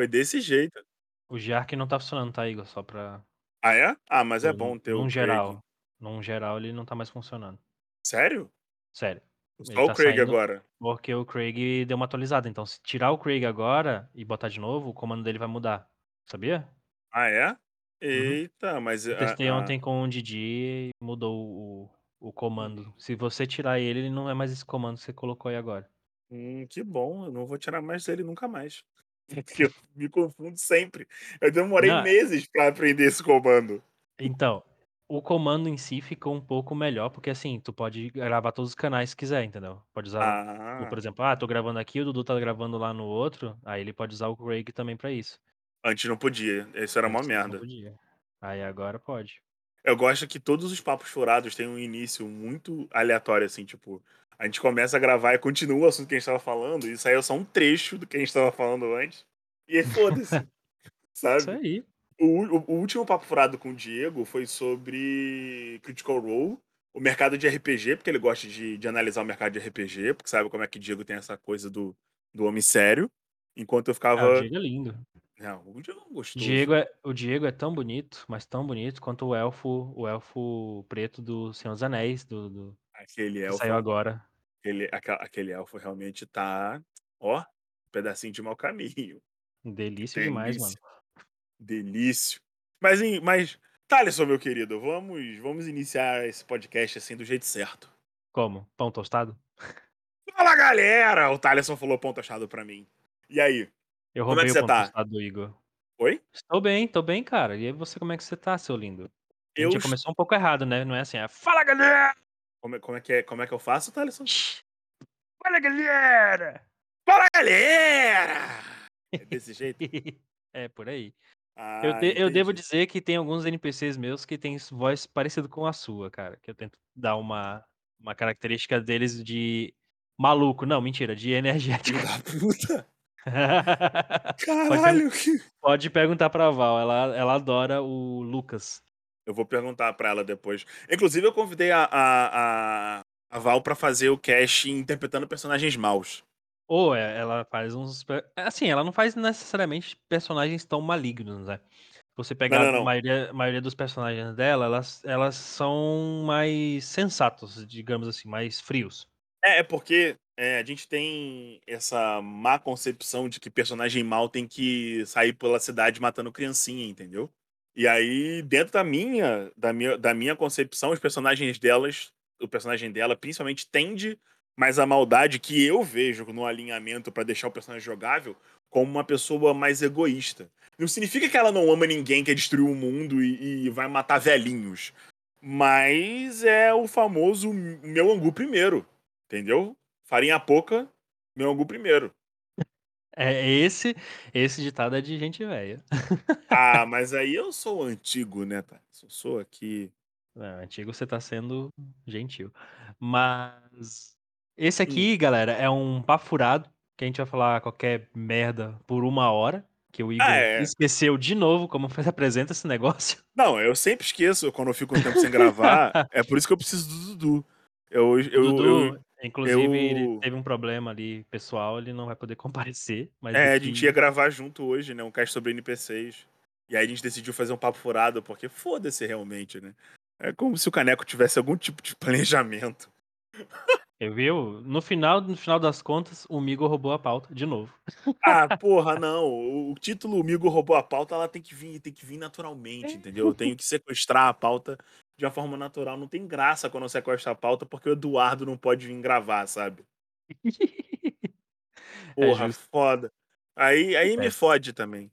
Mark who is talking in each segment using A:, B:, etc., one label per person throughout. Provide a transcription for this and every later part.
A: Foi desse jeito.
B: O Giark não tá funcionando, tá, Igor? Só pra.
A: Ah, é? Ah, mas é bom ter o
B: num
A: Craig.
B: geral. Num geral, ele não tá mais funcionando.
A: Sério?
B: Sério. Ele
A: Só o
B: tá
A: Craig
B: saindo
A: agora.
B: porque o Craig deu uma atualizada. Então, se tirar o Craig agora e botar de novo, o comando dele vai mudar. Sabia?
A: Ah, é?
B: Uhum.
A: Eita, mas
B: Eu testei
A: a
B: ontem com o Didi e mudou o o comando. Se você tirar ele, ele não é mais esse comando que você colocou aí agora.
A: Hum, que bom. Eu não vou tirar mais ele nunca mais. Porque eu me confundo sempre. Eu demorei
B: Não
A: meses pra aprender esse comando.
B: Então, o comando em si ficou um pouco melhor, porque, assim, tu pode gravar todos os canais se quiser, entendeu? Pode usar tu, por
A: Ah.
B: exemplo, ah, tô gravando aqui, o Dudu tá gravando lá no outro, aí ele pode usar o Craig também pra isso.
A: Antes não podia. Isso era uma
B: Antes não
A: merda.
B: podia. Aí agora pode.
A: Eu gosto que todos os papos furados têm um início muito aleatório, assim, tipo, a gente começa a gravar e continua o assunto que a gente tava falando, e é só um trecho do que a gente tava falando antes. E aí, foda-se.
B: Isso
A: sabe?
B: aí.
A: O, u- o último papo furado com o Diego foi sobre Critical Role, o mercado de RPG, porque ele gosta de, de analisar o mercado de RPG, porque sabe como é que o Diego tem essa coisa do, do homem sério. Enquanto eu
B: Ah, o
A: ficava.
B: Diego é lindo.
A: Não, o Diego é um
B: O
A: gostoso.
B: Diego é o Diego é tão bonito, mas tão bonito quanto o elfo o elfo preto do Senhor dos Anéis, do do
A: Aquele
B: que saiu
A: elfo.
B: agora.
A: Aquele, aquele elfo realmente tá. Ó, um pedacinho de mau caminho.
B: Delícia demais, mano.
A: Delícia. Delício. Mas, mas Thaleson, meu querido, vamos, vamos iniciar esse podcast assim do jeito certo.
B: Como? Pão tostado?
A: Fala, galera! O Thaleson falou ponto achado pra mim. E aí?
B: Eu
A: Como é
B: roubei
A: que
B: o
A: você
B: pão
A: tá?
B: tostado do Igor.
A: Oi?
B: Estou bem, tô bem, cara. E aí você, como é que você tá, seu lindo? A gente começou um pouco errado, né? Não é assim, é fala galera!
A: Como é, como é que, é, como é que eu faço, Thaleson?
B: Fala galera!
A: Fala, galera! É desse jeito?
B: é, por aí.
A: Ah,
B: Eu, de- eu devo dizer que tem alguns NPCs meus que têm voz parecida com a sua, cara. Que eu tento dar uma, uma característica deles de maluco. Não, mentira, de energético.
A: Da puta!
B: pode,
A: Caralho! que-
B: pode perguntar pra Val, ela, ela adora o Lucas.
A: Eu vou perguntar pra ela depois. Inclusive, eu convidei a, a, a, a Val pra fazer o cast interpretando personagens maus.
B: Ou é, ela faz uns. pe- Assim, ela não faz necessariamente personagens tão malignos, né? Se você pegar
A: não,
B: a
A: não.
B: maioria, a maioria dos personagens dela, elas, elas são mais sensatos, digamos assim, mais frios.
A: É, é porque é, a gente tem essa má concepção de que personagem mal tem que sair pela cidade matando criancinha, entendeu? E aí, dentro da minha, da minha, da minha concepção, os personagens delas, o personagem dela principalmente tende mais a maldade que eu vejo no alinhamento pra deixar o personagem jogável como uma pessoa mais egoísta. Não significa que ela não ama ninguém, quer destruir o mundo e, e vai matar velhinhos. Mas é o famoso meu angu primeiro. Entendeu? Farinha pouca, meu angu primeiro.
B: É esse, esse ditado é de gente velha.
A: Ah, mas aí eu sou antigo, né, tá? Eu sou aqui.
B: Não, antigo você tá sendo gentil. Mas esse
A: Hum.
B: aqui, galera, é um papo furado que a gente vai falar qualquer merda por uma hora. Que o
A: Ah,
B: Igor
A: é.
B: esqueceu de novo como se apresenta esse negócio.
A: Não, eu sempre esqueço quando eu fico um tempo sem gravar. É por isso que eu preciso do Dudu. Eu, eu,
B: Dudu,
A: eu,
B: inclusive, ele
A: eu-
B: teve um problema ali pessoal, ele não vai poder comparecer, mas
A: É, a gente ia gravar junto hoje, né? Um cast sobre NPCs. E aí a gente decidiu fazer um papo furado, porque foda-se realmente, né? É como se o Caneco tivesse algum tipo de planejamento.
B: Eu viu? No final, no final das contas, o Migo roubou a pauta de novo.
A: Ah, porra, não. O título Migo roubou a pauta, ela tem que vir, tem que vir naturalmente, entendeu? Eu tenho que sequestrar a pauta de uma forma natural. Não tem graça quando eu sequestro a pauta, porque o Eduardo não pode vir gravar, sabe? Porra,
B: justo.
A: foda. Aí, aí me
B: É.
A: fode também.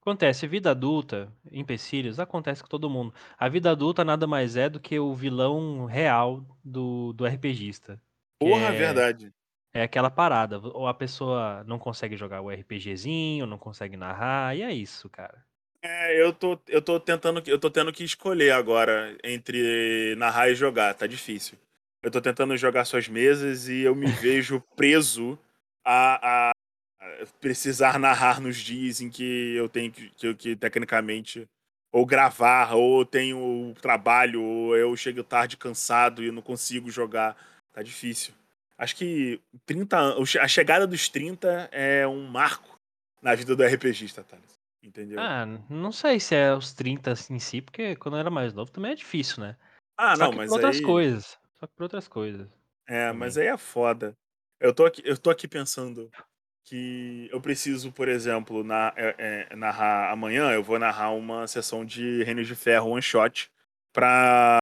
B: Acontece, vida adulta, empecilhos, acontece com todo mundo. A vida adulta nada mais é do que o vilão real do, do RPGista.
A: Porra,
B: é,
A: verdade.
B: é aquela parada. Ou a pessoa não consegue jogar o RPGzinho, não consegue narrar, e é isso, cara.
A: É, eu tô, eu tô tentando, eu tô tendo que escolher agora entre narrar e jogar, tá difícil. Eu tô tentando jogar suas mesas e eu me vejo preso a, a- a precisar narrar nos dias em que eu tenho que, que, que tecnicamente ou gravar, ou tenho trabalho, ou eu chego tarde cansado e não consigo jogar. Tá difícil. Acho que 30 an- a chegada dos 30 é um marco na vida do RPGista, Thales. Entendeu?
B: Ah, não sei se é os 30 em si, porque quando eu era mais novo também é difícil, né?
A: Ah,
B: Só
A: não,
B: que por
A: mas
B: outras
A: aí.
B: coisas. Só que por outras coisas
A: É, mas
B: também.
A: aí é foda. Eu tô aqui, eu tô aqui pensando que eu preciso, por exemplo, na, é, é, narrar amanhã, eu vou narrar uma sessão de Reinos de Ferro one shot pra,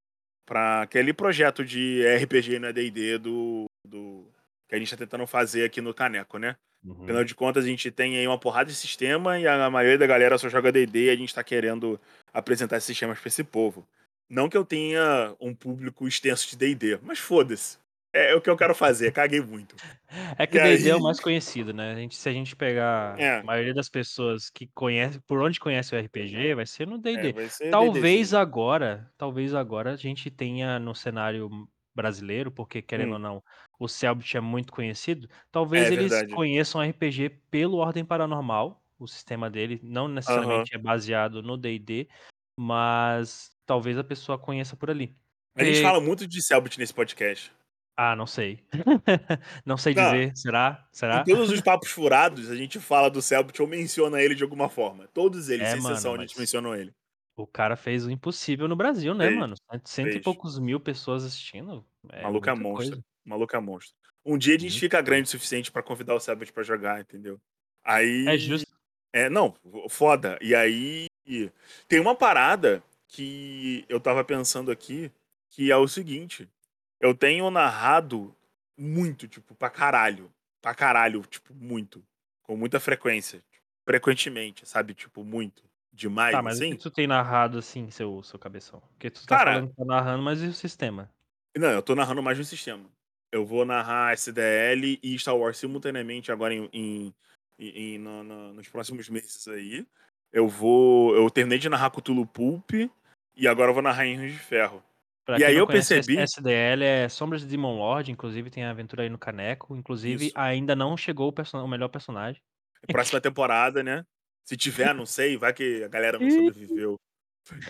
A: pra aquele projeto de RPG no AD&D do, do que a gente tá tentando fazer aqui no Caneco, né?
B: Uhum.
A: Afinal de contas, a gente tem aí uma porrada de sistema e a maioria da galera só joga D&D e a gente tá querendo apresentar esses sistemas pra esse povo. Não que eu tenha um público extenso de D&D, mas foda-se. É, é o que eu quero fazer, caguei muito.
B: É que
A: E
B: o D&D é o
A: aí...
B: mais conhecido, né? A gente, se a gente pegar
A: É,
B: a maioria das pessoas que conhece, por onde conhece o RPG, vai ser no
A: é
B: D&D.
A: ser
B: Talvez
A: D&Dzinho.
B: agora, talvez agora a gente tenha no cenário brasileiro, porque querendo ou
A: Hum,
B: não, o Selbit é muito conhecido,
A: é
B: talvez eles
A: verdade.
B: conheçam RPG pelo Ordem Paranormal, o sistema dele não necessariamente é baseado no D&D, mas talvez a pessoa conheça por ali.
A: A gente
B: Porque,
A: fala muito de Selbit nesse podcast.
B: Ah, não sei. Não sei
A: Não,
B: dizer, será?
A: em
B: Será?
A: todos os papos furados, a gente fala do Selbit ou menciona ele de alguma forma. Todos eles,
B: É,
A: sem
B: mano,
A: exceção, a gente mencionou ele.
B: o cara fez o impossível no Brasil, né,
A: Fez,
B: mano? Cento cento e
A: fez.
B: poucos mil pessoas assistindo, é
A: maluco é monstro.
B: coisa,
A: maluco é monstro. Um dia a gente fica grande o suficiente pra convidar o Selbit pra jogar, entendeu?
B: É
A: Aí.
B: justo.
A: É, não, foda. E aí. Tem uma parada que eu tava pensando aqui, que é o seguinte. Eu tenho narrado muito, tipo, pra caralho. Pra caralho, tipo, muito. Com muita frequência. Frequentemente, sabe? Tipo, muito.
B: Tá,
A: Demais,
B: mas o que
A: assim.
B: tu tem narrado, assim, seu seu cabeção? Porque tu tá
A: Cara,
B: falando que tá narrando, mas e o sistema?
A: Não, eu tô narrando mais um sistema. Eu vou narrar SDL e Star Wars simultaneamente agora em, em, em- no- no- nos próximos meses aí. Eu vou. Eu terminei de narrar Cthulhu Pulp e agora eu vou narrar em Rio de Ferro.
B: Pra
A: E aí eu
B: conhece,
A: percebi,
B: SDL é Sombras de Demon Lord, inclusive tem a aventura aí no Caneco, inclusive
A: isso,
B: ainda não chegou o person o melhor personagem.
A: próxima temporada, né? Se tiver, não sei, vai que a galera não sobreviveu.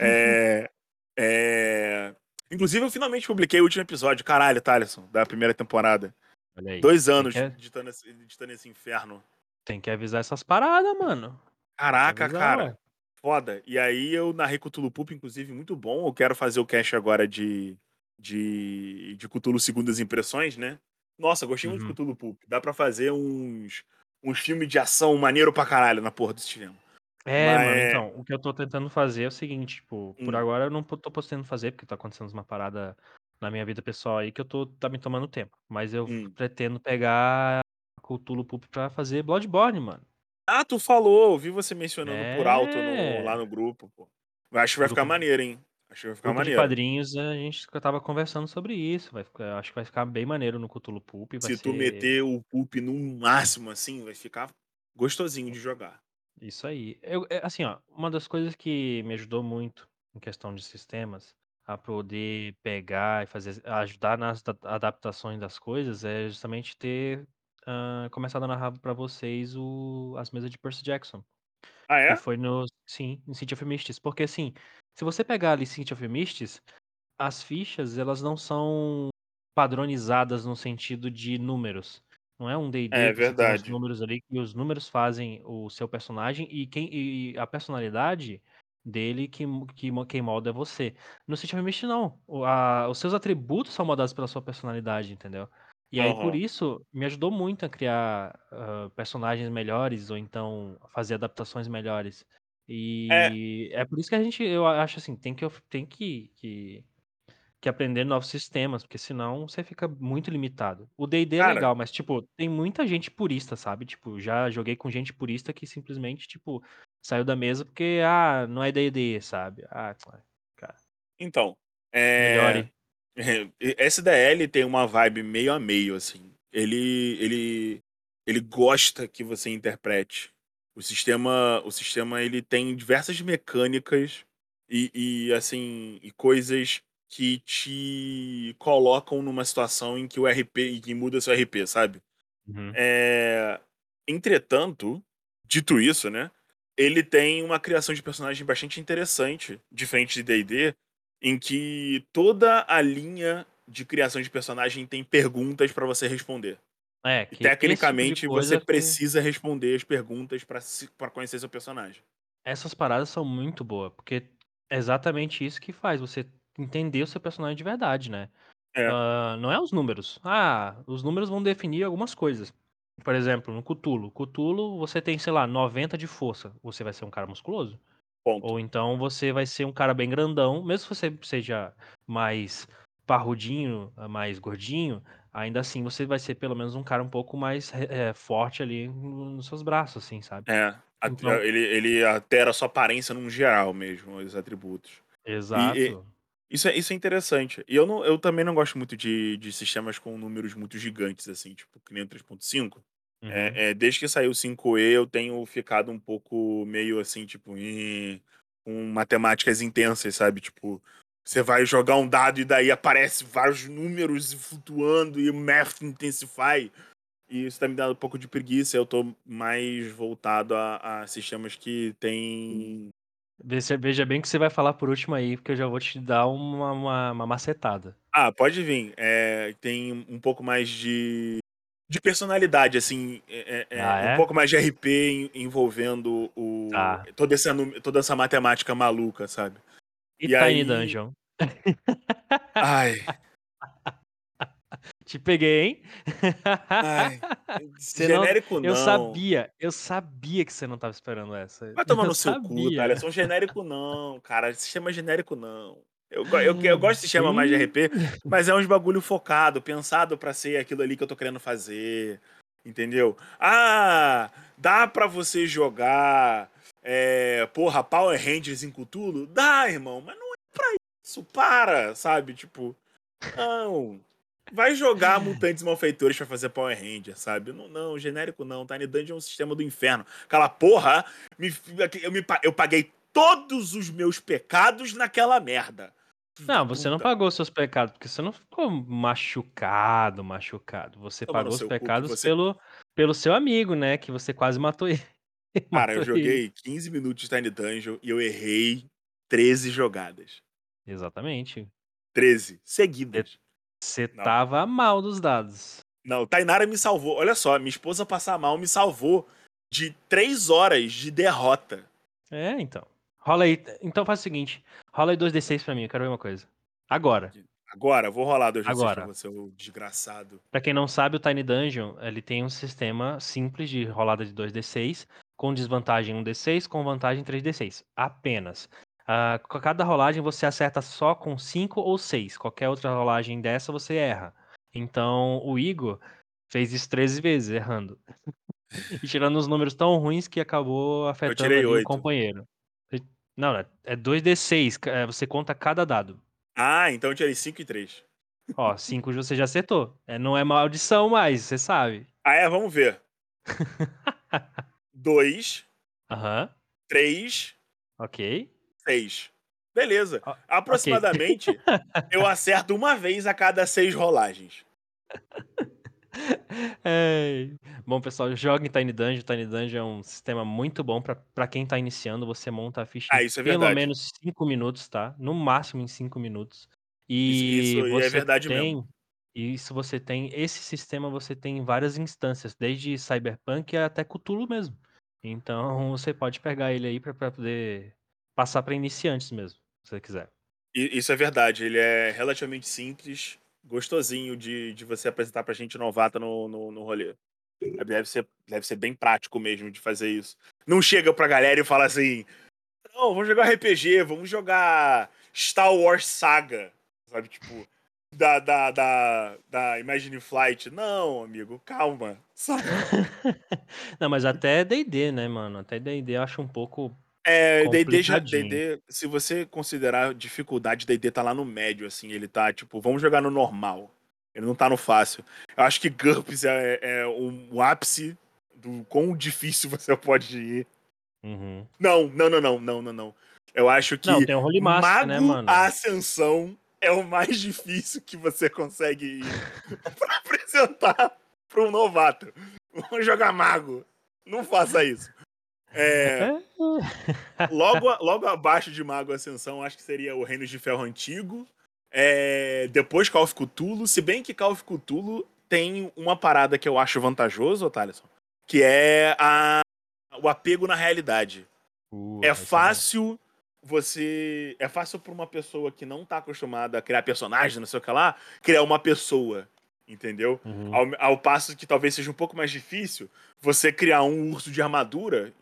A: É. É. Inclusive, eu finalmente publiquei o último episódio, caralho, Thaleson, da primeira temporada.
B: Olha aí,
A: Dois anos
B: que
A: editando esse, editando esse inferno.
B: tem que avisar essas paradas, mano.
A: Caraca,
B: avisar, ué.
A: Foda. E aí eu narrei Cthulhu Pulp, inclusive, muito bom. Eu quero fazer o cast agora de, de, de Cthulhu Segundas Impressões, né? Nossa, gostei muito de
B: Uhum.
A: Cthulhu Pulp. Dá pra fazer uns, uns filmes de ação maneiro pra caralho na porra desse cinema.
B: É,
A: Mas
B: mano, então, o que eu tô tentando fazer é o seguinte, tipo, por
A: Hum,
B: agora eu não tô podendo fazer, porque tá acontecendo uma parada na minha vida pessoal aí que eu tô, tá me tomando tempo. Mas eu
A: hum.
B: pretendo pegar Cthulhu Pulp pra fazer Bloodborne, mano.
A: Ah, tu falou. Eu vi você mencionando por alto no, lá
B: É.
A: no grupo, pô. Acho que vai ficar maneiro, hein? Acho que vai ficar
B: grupo de
A: maneiro.
B: quadrinhos, a gente tava conversando sobre isso. Vai ficar, acho que vai ficar bem maneiro no Cthulhu Pulp, vai
A: Se tu
B: ser
A: meter o Pulp no máximo, assim, vai ficar gostosinho de jogar.
B: Isso aí. Eu, é, assim, ó, uma das coisas que me ajudou muito em questão de sistemas a poder pegar e fazer, ajudar nas da- adaptações das coisas é justamente ter ah, começado a narrar pra vocês o, as mesas de Percy Jackson,
A: Ah,
B: que
A: é?
B: foi no, sim, em City of Mist. Porque assim, se você pegar ali City of Mist, as fichas, elas não são padronizadas no sentido de números. Não é um D&D
A: É
B: que tem os
A: verdade.
B: números ali, e os números fazem o seu personagem e quem e a personalidade dele que que quem molda é você. No City of Mist não, o a os seus atributos são moldados pela sua personalidade, entendeu. E aí por
A: Aham.
B: isso, me ajudou muito a criar, hã, personagens melhores ou então fazer adaptações melhores.
A: É,
B: E é por isso que a gente eu acho assim, tem que tem que que que aprender novos sistemas, porque senão você fica muito limitado. O D&D é legal, mas, tipo, tem muita gente purista, sabe? Tipo, já joguei com gente purista que simplesmente, tipo, saiu da mesa porque, ah, não é D&D, sabe? Ah, cara,
A: então, é...
B: melhore.
A: SDL tem uma vibe meio a meio, assim. Ele, ele, ele gosta que você interprete. O sistema, o sistema ele tem diversas mecânicas e, e assim, e coisas que te colocam numa situação em que o RP, em que muda seu RP, sabe?
B: Uhum,
A: É... Entretanto, dito isso, né? Ele tem uma criação de personagem bastante interessante, diferente de D&D, em que toda a linha de criação de personagem tem perguntas pra você responder.
B: É,
A: E
B: que esse tipo
A: tecnicamente você
B: coisa que
A: precisa responder as perguntas pra conhecer seu personagem.
B: Essas paradas são muito boa, porque é exatamente isso que faz você entender o seu personagem de verdade, né.
A: É.
B: Hã, não é os números. Ah, os números vão definir algumas coisas. Por exemplo, no Cthulhu. Cthulhu você tem, sei lá, 90 de força, você vai ser um cara musculoso.
A: Ponto.
B: Ou então você vai ser um cara bem grandão, mesmo se você seja mais parrudinho, mais gordinho, ainda assim você vai ser pelo menos um cara um pouco mais eh, forte ali no nos seus braços, assim, sabe.
A: É,
B: Então
A: ele ele altera a sua aparência num geral mesmo, os atributos. E e
B: Exato.
A: isso é isso é interessante. E eu não eu também não gosto muito de de sistemas com números muito gigantes, assim, tipo, que nem o 3.5.
B: Uhum.
A: Eh eh, desde que saiu o 5e eu tenho ficado um pouco meio assim, tipo, com matemáticas intensas, sabe, tipo, você vai jogar um dado e daí aparece vários números flutuando e o math intensify. E isso tá me dando um pouco de preguiça, eu tô mais voltado a a sistemas que têm
B: Veja veja bem o que você vai falar por último aí, porque eu já vou te dar uma uma uma macetada.
A: Ah, pode vir. Eh, tem um pouco mais de de personalidade, assim, eh eh
B: Ah,
A: eh, um
B: é?
A: pouco mais de RP en envolvendo o
B: Tá.
A: toda essa toda essa matemática maluca, sabe.
B: E
A: E
B: Tiny
A: aí
B: Dungeon?
A: Ai.
B: Te peguei, hein.
A: Ai,
B: Você não
A: genérico
B: eu
A: não.
B: sabia, eu sabia que você não estava esperando essa.
A: Vai tomar
B: Eu
A: no seu cu,
B: sabia.
A: Thaleson, genérico não, cara, sistema genérico não. Eu eu eu gosto de sistema mais de. RP, mas é uns bagulho focado, pensado pra ser aquilo ali que eu tô querendo fazer, entendeu. "Ah, dá pra você jogar, eh, porra, Power Rangers em Cthulhu?" Dá, irmão, mas não é pra isso, para, sabe, tipo, não. Vai jogar Mutantes Malfeitores pra fazer Power Rangers, sabe. Não não, genérico não, Tiny Dungeon é um sistema do inferno. Aquela porra me eu me eu paguei todos os meus pecados naquela merda.
B: Não, você não pagou seus pecados, porque você não ficou machucado, machucado. Você
A: Toma
B: pagou os pecados
A: você
B: pelo pelo seu amigo, né, que você quase matou ele
A: Cara, eu
B: matou ele.
A: joguei 15 minutos de Tiny Dungeon e eu errei 13 jogadas.
B: Exatamente.
A: 13,
B: Você
A: seguidas.
B: você estava mal dos dados.
A: Não, Tainara me salvou. Olha só, minha esposa passar mal me salvou de 3 horas de derrota.
B: É, então. Rola aí então faz o seguinte, rola aí 2d6 pra mim, eu quero ver uma coisa. Agora.
A: Agora? Vou rolar 2d6 pra você, ô desgraçado.
B: Pra quem não sabe, o Tiny Dungeon, ele tem um sistema simples de rolada de 2d6, com desvantagem 1d6, com vantagem 3d6, apenas. Com cada rolagem você acerta só com 5 ou 6, qualquer outra rolagem dessa você erra. Então o Igor fez isso 13 vezes errando. E tirando os números tão ruins que acabou afetando o
A: 8.
B: companheiro. Não, é 2d6, ca você conta cada dado.
A: Ah, então eu tirei 5 e 3.
B: Ó, 5 você já acertou. Eh, não é maldição mais, você sabe.
A: Ah é? Vamos ver. 2
B: Aham.
A: 3
B: Ok.
A: 6. Beleza.
B: O.
A: Aproximadamente, eu acerto 1 vez a cada 6 rolagens.
B: Ai. Bom, pessoal, joguem Tiny Dungeon. Tiny Dungeon é um sistema muito bom pra pra quem tá iniciando. Você monta a ficha
A: Ah,
B: em
A: isso é
B: pelo
A: verdade.
B: menos 5 minutos, tá, no máximo em 5 minutos.
A: Isso isso
B: E
A: é
B: você
A: verdade mesmo.
B: tem isso você tem esse sistema você tem várias instâncias, desde Cyberpunk até Cthulhu mesmo. Então você pode pegar ele aí pra pra poder passar pra iniciantes mesmo, se você quiser.
A: Isso é verdade, ele é relativamente simples, gostosinho de de você apresentar pra gente novata no no no rolê. Deve ser deve ser bem prático mesmo de fazer isso. Não chega pra galera e fala assim: "Não, vamos jogar RPG, vamos jogar Star Wars Saga", sabe, tipo, da da da da Imagine Flight. Não, amigo, calma, sabe.
B: Não, mas até D&D, né, mano, até D&D acho um pouco
A: É, D&D já
B: complicadinho.
A: D&D, se você considerar dificuldade, D&D tá lá no médio, assim, ele tá tipo: "Vamos jogar no normal", ele não tá no fácil. Eu acho que GURPS é é o ápice do quão difícil você pode ir.
B: Uhum.
A: Não, não, não, não, não, não, não. Eu acho
B: Não,
A: que
B: tem o Rolemaster, né,
A: Mago
B: mano.
A: Ascensão é o mais difícil que você consegue ir pra apresentar pra um novato. "Vamos jogar Mago", não faça isso. Eh logo logo abaixo de Mago Ascensão, acho que seria o Reinos de Ferro Antigo, eh, depois Call of Cthulhu, se bem que Call of Cthulhu tem uma parada que eu acho vantajoso, Thaleson, que é a, o apego na realidade.
B: Uh,
A: é
B: bom.
A: fácil você. É fácil pra uma pessoa que não tá acostumada a criar personagem, não sei o que lá, criar uma pessoa. Entendeu?
B: Uhum.
A: Ao, ao passo que talvez seja um pouco mais difícil você criar um urso de armadura,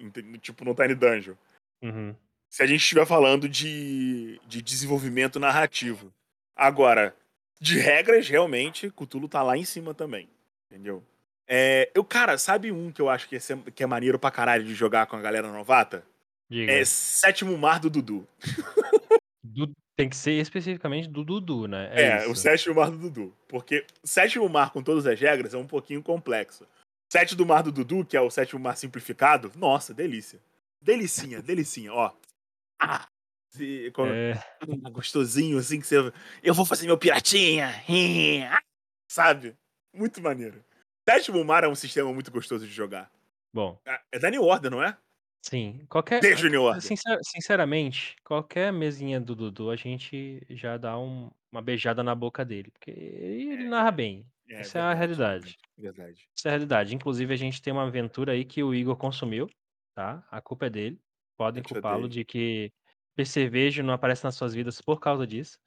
A: tipo no Tiny Dungeon.
B: Uhum.
A: Se a gente estiver falando de, de desenvolvimento narrativo. Agora, de regras, realmente, Cthulhu tá lá em cima também. Entendeu? É, eu, cara, sabe um que eu acho que é, que é maneiro pra caralho de jogar com a galera novata?
B: Diga.
A: É Sétimo Mar do Dudu.
B: Tem que ser especificamente do Dudu, né?
A: É,
B: É,
A: o. Sétimo Mar do Dudu. Porque Sétimo Mar com todas as regras é um pouquinho complexo. Sete do Mar do Dudu, que é o Sétimo Mar simplificado, nossa, delícia. Delicinha, delicinha, ó. Ah, se- com-
B: É,
A: gostosinho, assim, que você. Eu vou fazer meu piratinha. ah, Sabe? Muito maneiro. Sétimo Mar é um sistema muito gostoso de jogar.
B: bom,
A: É- É da New Order, não é?
B: Sim. Qualquer.
A: New Order.
B: Sincer- sinceramente, qualquer mesinha do Dudu, a gente já dá um- uma beijada na boca dele. Porque ele narra bem. Essa é a realidade.
A: Verdade.
B: Essa é a realidade. Inclusive, a gente tem uma aventura aí que o Igor consumiu, tá? A culpa é dele. Podem
A: Eu te
B: culpá-lo
A: odeio.
B: de que percevejo não aparece nas suas vidas por causa disso.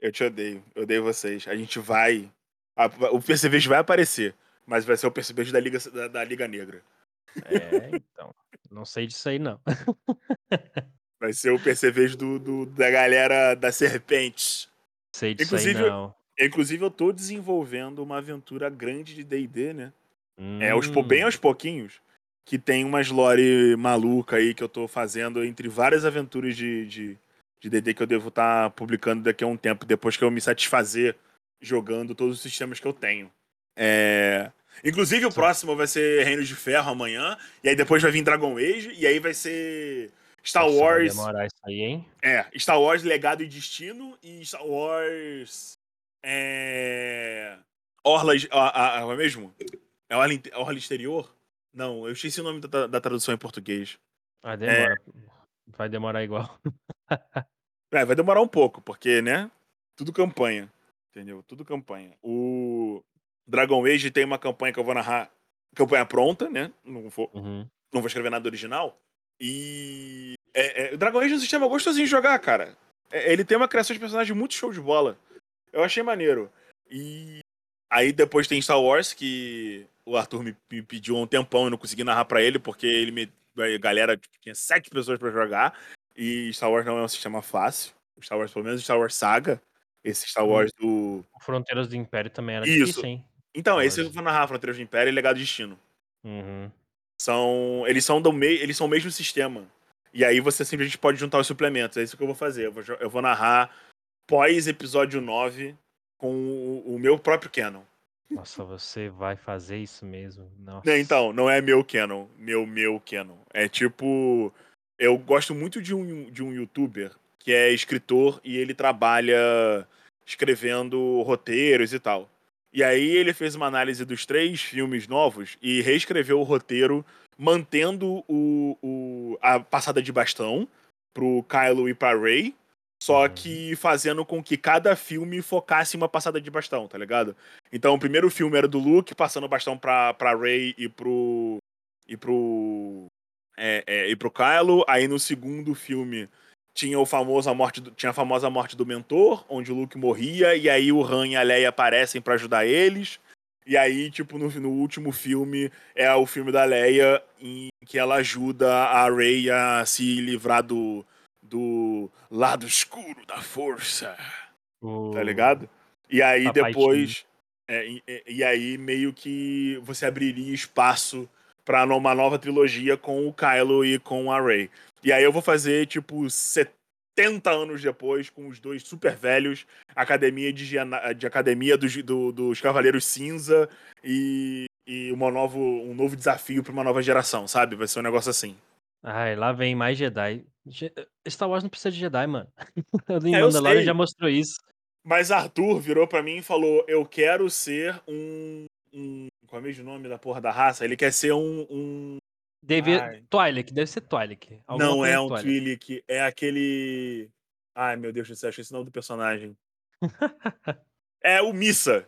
A: Eu te odeio. Eu odeio vocês. A gente vai. a- o percevejo vai aparecer, mas vai ser o percevejo da Liga, da, da Liga Negra.
B: É, então. Não sei disso aí, não.
A: Vai ser o percevejo do, do- da galera da Serpentes.
B: Sei disso
A: Inclusive,
B: aí, não.
A: Inclusive, eu tô desenvolvendo uma aventura grande de DD, né? É, aos,
B: Hum,
A: bem aos pouquinhos. Que tem umas lore maluca aí que eu tô fazendo entre várias aventuras de, de, de DD que eu devo estar publicando daqui a um tempo, depois que eu me satisfazer jogando todos os sistemas que eu tenho. É... Inclusive, o
B: Sim.
A: próximo vai ser Reino de Ferro amanhã, e aí depois vai vir Dragon Age, e aí vai ser Star
B: nossa, vai
A: Wars.
B: demorar isso aí, hein?
A: É, Star Wars Legado e Destino e Star Wars. É. Orla. A, a, a, é mesmo? É Orla, Orla Exterior? Não, eu esqueci o nome da, da tradução em português.
B: Ah, demora. Vai demorar igual.
A: É, vai demorar um pouco, porque, né? Tudo campanha. Entendeu? Tudo campanha. O Dragon Age tem uma campanha que eu vou narrar. Campanha pronta, né? Não vou,
B: Uhum.
A: não vou escrever nada original. E. É, é, Dragon Age é um sistema gostosinho de jogar, cara. É, ele tem uma criação de personagem muito show de bola. Eu achei maneiro. E. Aí depois tem Star Wars, que o Arthur me, me pediu um tempão e eu não consegui narrar pra ele, porque ele me. A galera tipo, tinha sete pessoas pra jogar. E Star Wars não é um sistema fácil. Star Wars, pelo menos Star Wars Saga. Esse Star Wars do.
B: Fronteiras do Império também era
A: Isso.
B: difícil, hein?
A: Então, esse eu vou narrar Fronteiras do Império e Legado de Destino.
B: Uhum.
A: são eles são do meio eles são o mesmo sistema e aí você simplesmente pode juntar os suplementos é isso que eu vou fazer eu vou, eu vou narrar pós episódio 9 com o, o meu próprio canon
B: Nossa, você vai fazer isso mesmo? Nossa.
A: Então não é meu canon meu meu canon é tipo eu gosto muito de um de um youtuber que é escritor e ele trabalha escrevendo roteiros e tal e aí ele fez uma análise dos três filmes novos e reescreveu o roteiro mantendo o, o- a passada de bastão pro Kylo e pra Rey, só
B: Uhum.
A: que fazendo com que cada filme focasse em uma passada de bastão, tá ligado? Então o primeiro filme era do Luke passando o bastão pra, pra Rey e pro. e pro. É, é, e pro Kylo. Aí no segundo filme tinha o famoso a morte do- tinha a famosa morte do mentor, onde o Luke morria, e aí o Han e a Leia aparecem pra ajudar eles. E aí, tipo, no, no último filme é o filme da Leia em que ela ajuda a Rey a se livrar do, do lado escuro da força,
B: O-
A: tá ligado? E aí depois. é, e- e aí meio que você abriria espaço pra uma nova trilogia com o Kylo e com a Rey. E aí eu vou fazer, tipo, 70 anos depois, com os dois super velhos, academia de, de academia dos, do- dos Cavaleiros Cinza e, e uma novo, um novo desafio pra uma nova geração, sabe? Vai ser um negócio assim.
B: Ai, lá vem mais Jedi. Je- Star Wars não precisa de Jedi, mano. O
A: É,
B: Mandalorian já mostrou isso.
A: Mas Arthur virou pra mim e falou: Eu quero ser um. um qual é o mesmo nome da porra da raça? Ele quer ser um. um-
B: Deve...
A: Ai.
B: Twi'lek, deve ser. Alguma
A: Não é
B: de
A: um
B: Twi'lek.
A: É aquele. Ai meu Deus do céu, esqueci o nome do personagem. é o Missa.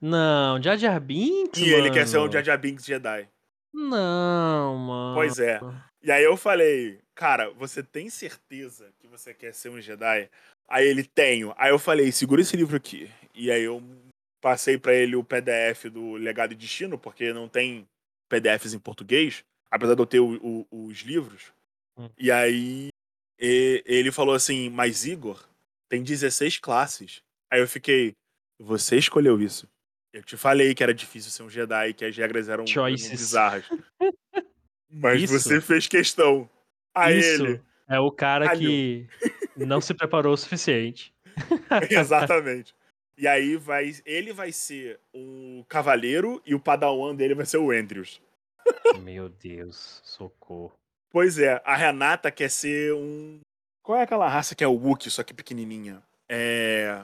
B: Não, Jar Jar Binks,
A: E
B: mano.
A: ele quer ser um Jar Jar Binks Jedi.
B: Não, mano.
A: Pois é. E aí eu falei, cara, você tem certeza que você quer ser um Jedi? Aí ele, tenho. Aí eu falei, segura esse livro aqui. E aí eu passei para ele o PDF do Legado e Destino, porque não tem PDFs em português, apesar de eu ter o, o, os livros.
B: Hum.
A: E aí e, ele falou assim, mas Igor, tem 16 classes. Aí eu fiquei, você escolheu isso. Eu te falei que era difícil ser um Jedi, que as regras eram
B: Choices.
A: bizarras. Mas
B: Isso.
A: você fez questão. Aí
B: Isso
A: ele.
B: é o cara que não se preparou o suficiente.
A: Exatamente. E aí vai, ele vai ser o cavaleiro e o padawan dele vai ser o Andrews.
B: Meu Deus, socorro.
A: Pois é, a Renata quer ser um. Qual é aquela raça que é o Wookiee, só que pequenininha? É.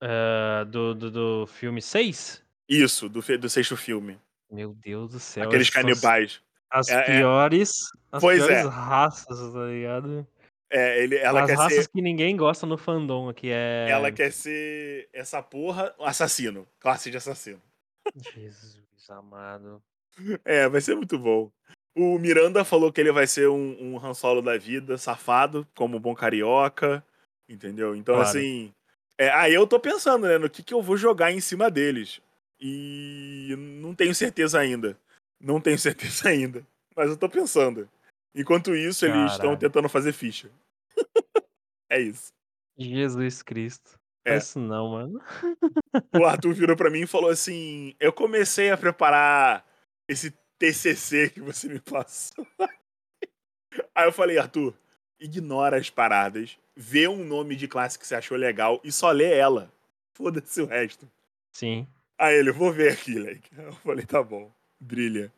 B: Ah, do, do, do filme 6?
A: Isso, do, do sexto filme.
B: Meu Deus do céu.
A: Aqueles canibais.
B: As
A: É, é.
B: piores, as
A: Pois
B: piores
A: é.
B: raças, tá ligado?
A: É, ele, ela
B: as
A: quer
B: raças
A: ser.
B: que ninguém gosta no fandom, que é...
A: Ela quer ser essa porra, assassino. Classe de assassino.
B: Jesus amado.
A: É, vai ser muito bom. O Miranda falou que ele vai ser um, um Han Solo da vida, safado, como um bom carioca, entendeu? Então,
B: Claro.
A: assim. É, aí eu tô pensando, né, no que, que eu vou jogar em cima deles. E não tenho certeza ainda. Não tenho certeza ainda. Mas eu tô pensando. Enquanto isso, eles estão
B: Caralho.
A: tentando fazer ficha. é isso.
B: Jesus Cristo.
A: É.
B: Isso não, mano.
A: O Arthur virou pra mim e falou assim: Eu comecei a preparar esse TCC que você me passou. Aí eu falei, Arthur, ignora as paradas, vê um nome de classe que você achou legal e só lê ela. Foda-se o resto.
B: Sim.
A: Aí ele, vou ver aqui, Leque. Eu falei, tá bom, brilha.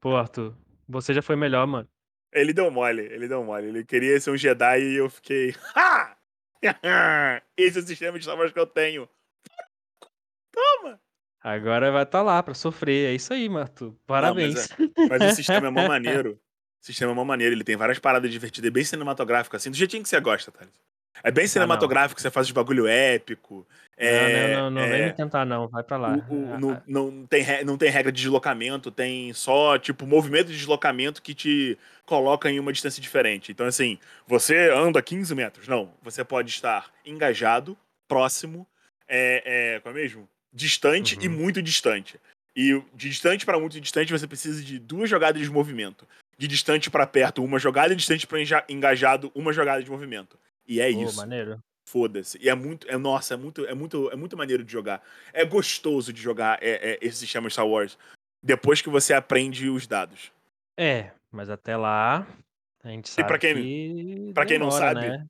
B: Pô, Arthur, você já foi melhor, mano.
A: Ele deu mole, ele deu mole. Ele queria ser um Jedi e eu fiquei. Ha! Esse é o sistema de salvas que eu tenho. Toma!
B: Agora vai estar lá pra sofrer. É isso aí, Arthur. Parabéns.
A: Mas o sistema é mó maneiro. O sistema é mó maneiro. Ele tem várias paradas divertidas. É bem cinematográfico, assim, do jeitinho que você gosta, Thales. É bem cinematográfico, você faz os bagulho épico. É,
B: não, não, não, não
A: é,
B: vem me tentar, não. Vai pra lá.
A: o- o-
B: Ah,
A: não,
B: ah,
A: não, tem, re- não tem regra de deslocamento, tem só, tipo, movimento de deslocamento que te coloca em uma distância diferente. Então, assim, você anda 15 metros. Não, você pode estar engajado, próximo, é, é, qual é mesmo? Distante e
B: Uhum.
A: muito distante. E de distante para muito distante, você precisa de duas jogadas de movimento. De distante para perto, uma jogada, e distante para engajado, uma jogada de movimento. E é
B: pô,
A: isso
B: maneiro.
A: foda-se. E é muito, é, nossa, é muito, é muito, é muito maneiro de jogar. É gostoso de jogar é, é, esse sistema Star Wars depois que você aprende os dados.
B: É, mas até lá, a gente sabe
A: pra quem-
B: que
A: pra quem não
B: demora,
A: sabe,
B: né?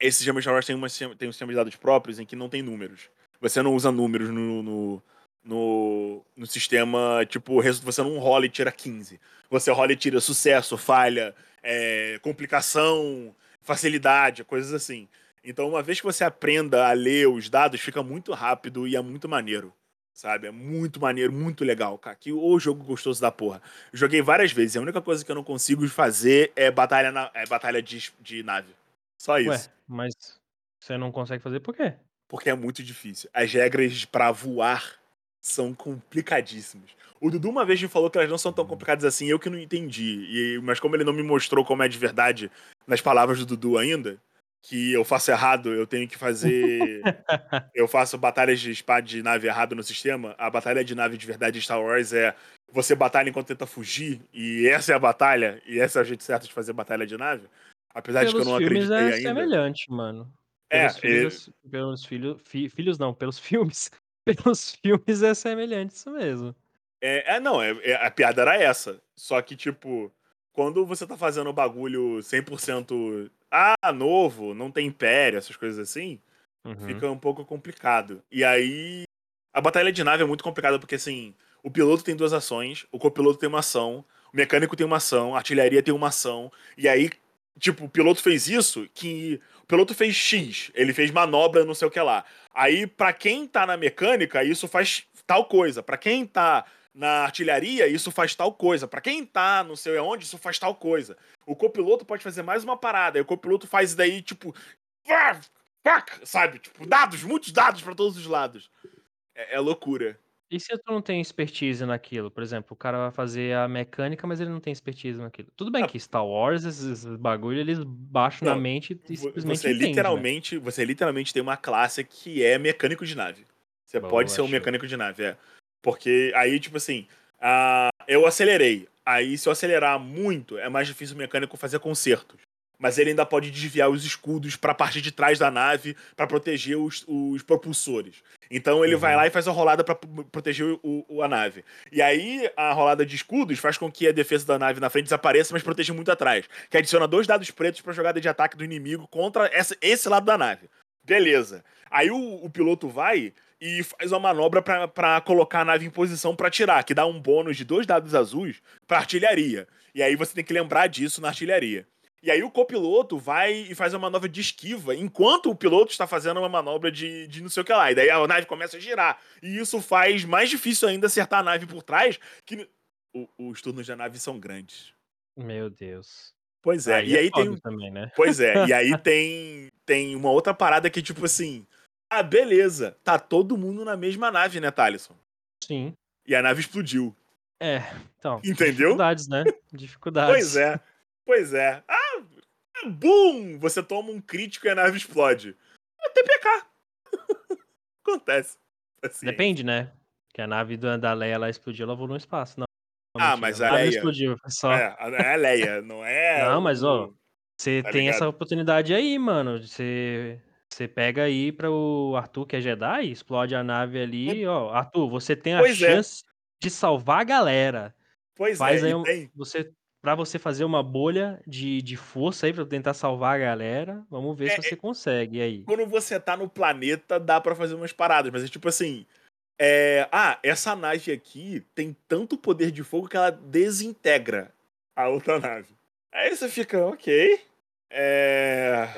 A: Esse sistema Star Wars tem, uma, tem um sistema de dados próprios em que não tem números. Você não usa números no, no, no, no sistema, tipo, você não rola e tira 15. Você rola e tira sucesso, falha, é, complicação, facilidade, coisas assim. Então, uma vez que você aprenda a ler os dados, fica muito rápido e é muito maneiro. Sabe? É muito maneiro, muito legal, cara. Que o jogo gostoso da porra. Joguei várias vezes. A única coisa que eu não consigo fazer é batalha, na, é batalha de, de nave. Só isso.
B: Ué, mas você não consegue fazer por quê?
A: Porque é muito difícil. As regras pra voar são complicadíssimas. O Dudu uma vez me falou que elas não são tão complicadas assim, eu que não entendi. E, mas como ele não me mostrou como é de verdade nas palavras do Dudu ainda, que eu faço errado, eu tenho que fazer. eu faço batalhas de espada de nave errado no sistema. A batalha de nave de verdade de Star Wars é você batalha enquanto tenta fugir, e essa é a batalha, e esse é o jeito certo de fazer batalha de nave. Apesar de que eu não acreditei
B: é
A: ainda.
B: semelhante, mano.
A: É,
B: Pelos filhos, é- pelos filhos, fi- filhos não, pelos filmes. Pelos filmes é semelhante isso mesmo.
A: É, é, não, é, é- a piada era essa. Só que, tipo, quando você tá fazendo o bagulho 100% ah, novo, não tem império, essas coisas assim,
B: Uhum.
A: fica um pouco complicado. E aí, a batalha de nave é muito complicada porque, assim, o piloto tem duas ações, o copiloto tem uma ação, o mecânico tem uma ação, a artilharia tem uma ação, e aí, tipo, o piloto fez isso, que piloto fez X, ele fez manobra, não sei o que lá. Aí, pra quem tá na mecânica, isso faz tal coisa. Pra quem tá na artilharia, isso faz tal coisa. Pra quem tá não sei aonde, isso faz tal coisa. O copiloto pode fazer mais uma parada, e o copiloto faz daí, tipo. "Ah, Fuck! Sabe? Tipo, dados, muitos dados pra todos os lados. É, é loucura.
B: E se tu não tem expertise naquilo? Por exemplo, o cara vai fazer a mecânica, mas ele não tem expertise naquilo. Tudo bem
A: Ah,
B: que Star Wars, esses bagulho, eles baixam na
A: não,
B: mente e
A: vo-
B: simplesmente
A: você
B: entende, né?
A: literalmente, você literalmente tem uma classe que é mecânico de nave. Você pode
B: Boa,
A: ser um
B: show.
A: mecânico de nave, é. Porque aí, tipo assim, ah, eu acelerei. Aí, se eu acelerar muito, é mais difícil o mecânico fazer consertos. Mas ele ainda pode desviar os escudos pra parte de trás da nave pra proteger os, os propulsores. Então ele vai
B: Uhum.
A: lá e faz a rolada pra p- proteger o, o- a nave. E aí a rolada de escudos faz com que a defesa da nave na frente desapareça, mas proteja muito atrás. Que adiciona dois dados pretos pra jogada de ataque do inimigo contra essa- esse lado da nave. Beleza. Aí o, o piloto vai e faz uma manobra pra colocar a nave em posição pra atirar, que dá um bônus de dois dados azuis pra artilharia. E aí você tem que lembrar disso na artilharia. E aí o copiloto vai e faz uma manobra de esquiva, enquanto o piloto está fazendo uma manobra de, de não sei o que lá. E daí a nave começa a girar. E isso faz mais difícil ainda acertar a nave por trás, que o- os turnos da nave são grandes.
B: Meu Deus.
A: Pois é.
B: Aí
A: e
B: é
A: aí tem,
B: também, né?
A: Pois é, e aí tem, tem uma outra parada que, tipo assim, ah, beleza, tá todo mundo na mesma nave, né, Thalisson?
B: Sim.
A: E a nave explodiu.
B: É, então.
A: Entendeu?
B: Dificuldades, né? Dificuldades.
A: Pois é, pois é. Ah, bum! Você toma um crítico e a nave explode. É TPK. Acontece. Assim.
B: Depende, né? Que a nave da, Leia ela explodiu, ela voou no espaço. Não, não,
A: Ah,
B: mentira,
A: mas
B: a
A: Leia-
B: explodiu, só.
A: É, é a Leia, não é.
B: Não, mas, ó, Você
A: Tá
B: tem
A: ligado?
B: essa oportunidade aí, mano. Você você pega aí para o Arthur, que é Jedi, explode a nave ali, ó. Arthur, você tem a
A: Pois é.
B: chance de salvar a galera.
A: Pois
B: Faz
A: é,
B: aí um, você para você fazer uma bolha de, de força aí para tentar salvar a galera. Vamos ver
A: É,
B: se você consegue aí.
A: quando você tá no planeta, dá pra fazer umas paradas, mas é tipo assim. É, ah, essa nave aqui tem tanto poder de fogo que ela desintegra a outra nave. Aí você fica, ok. É.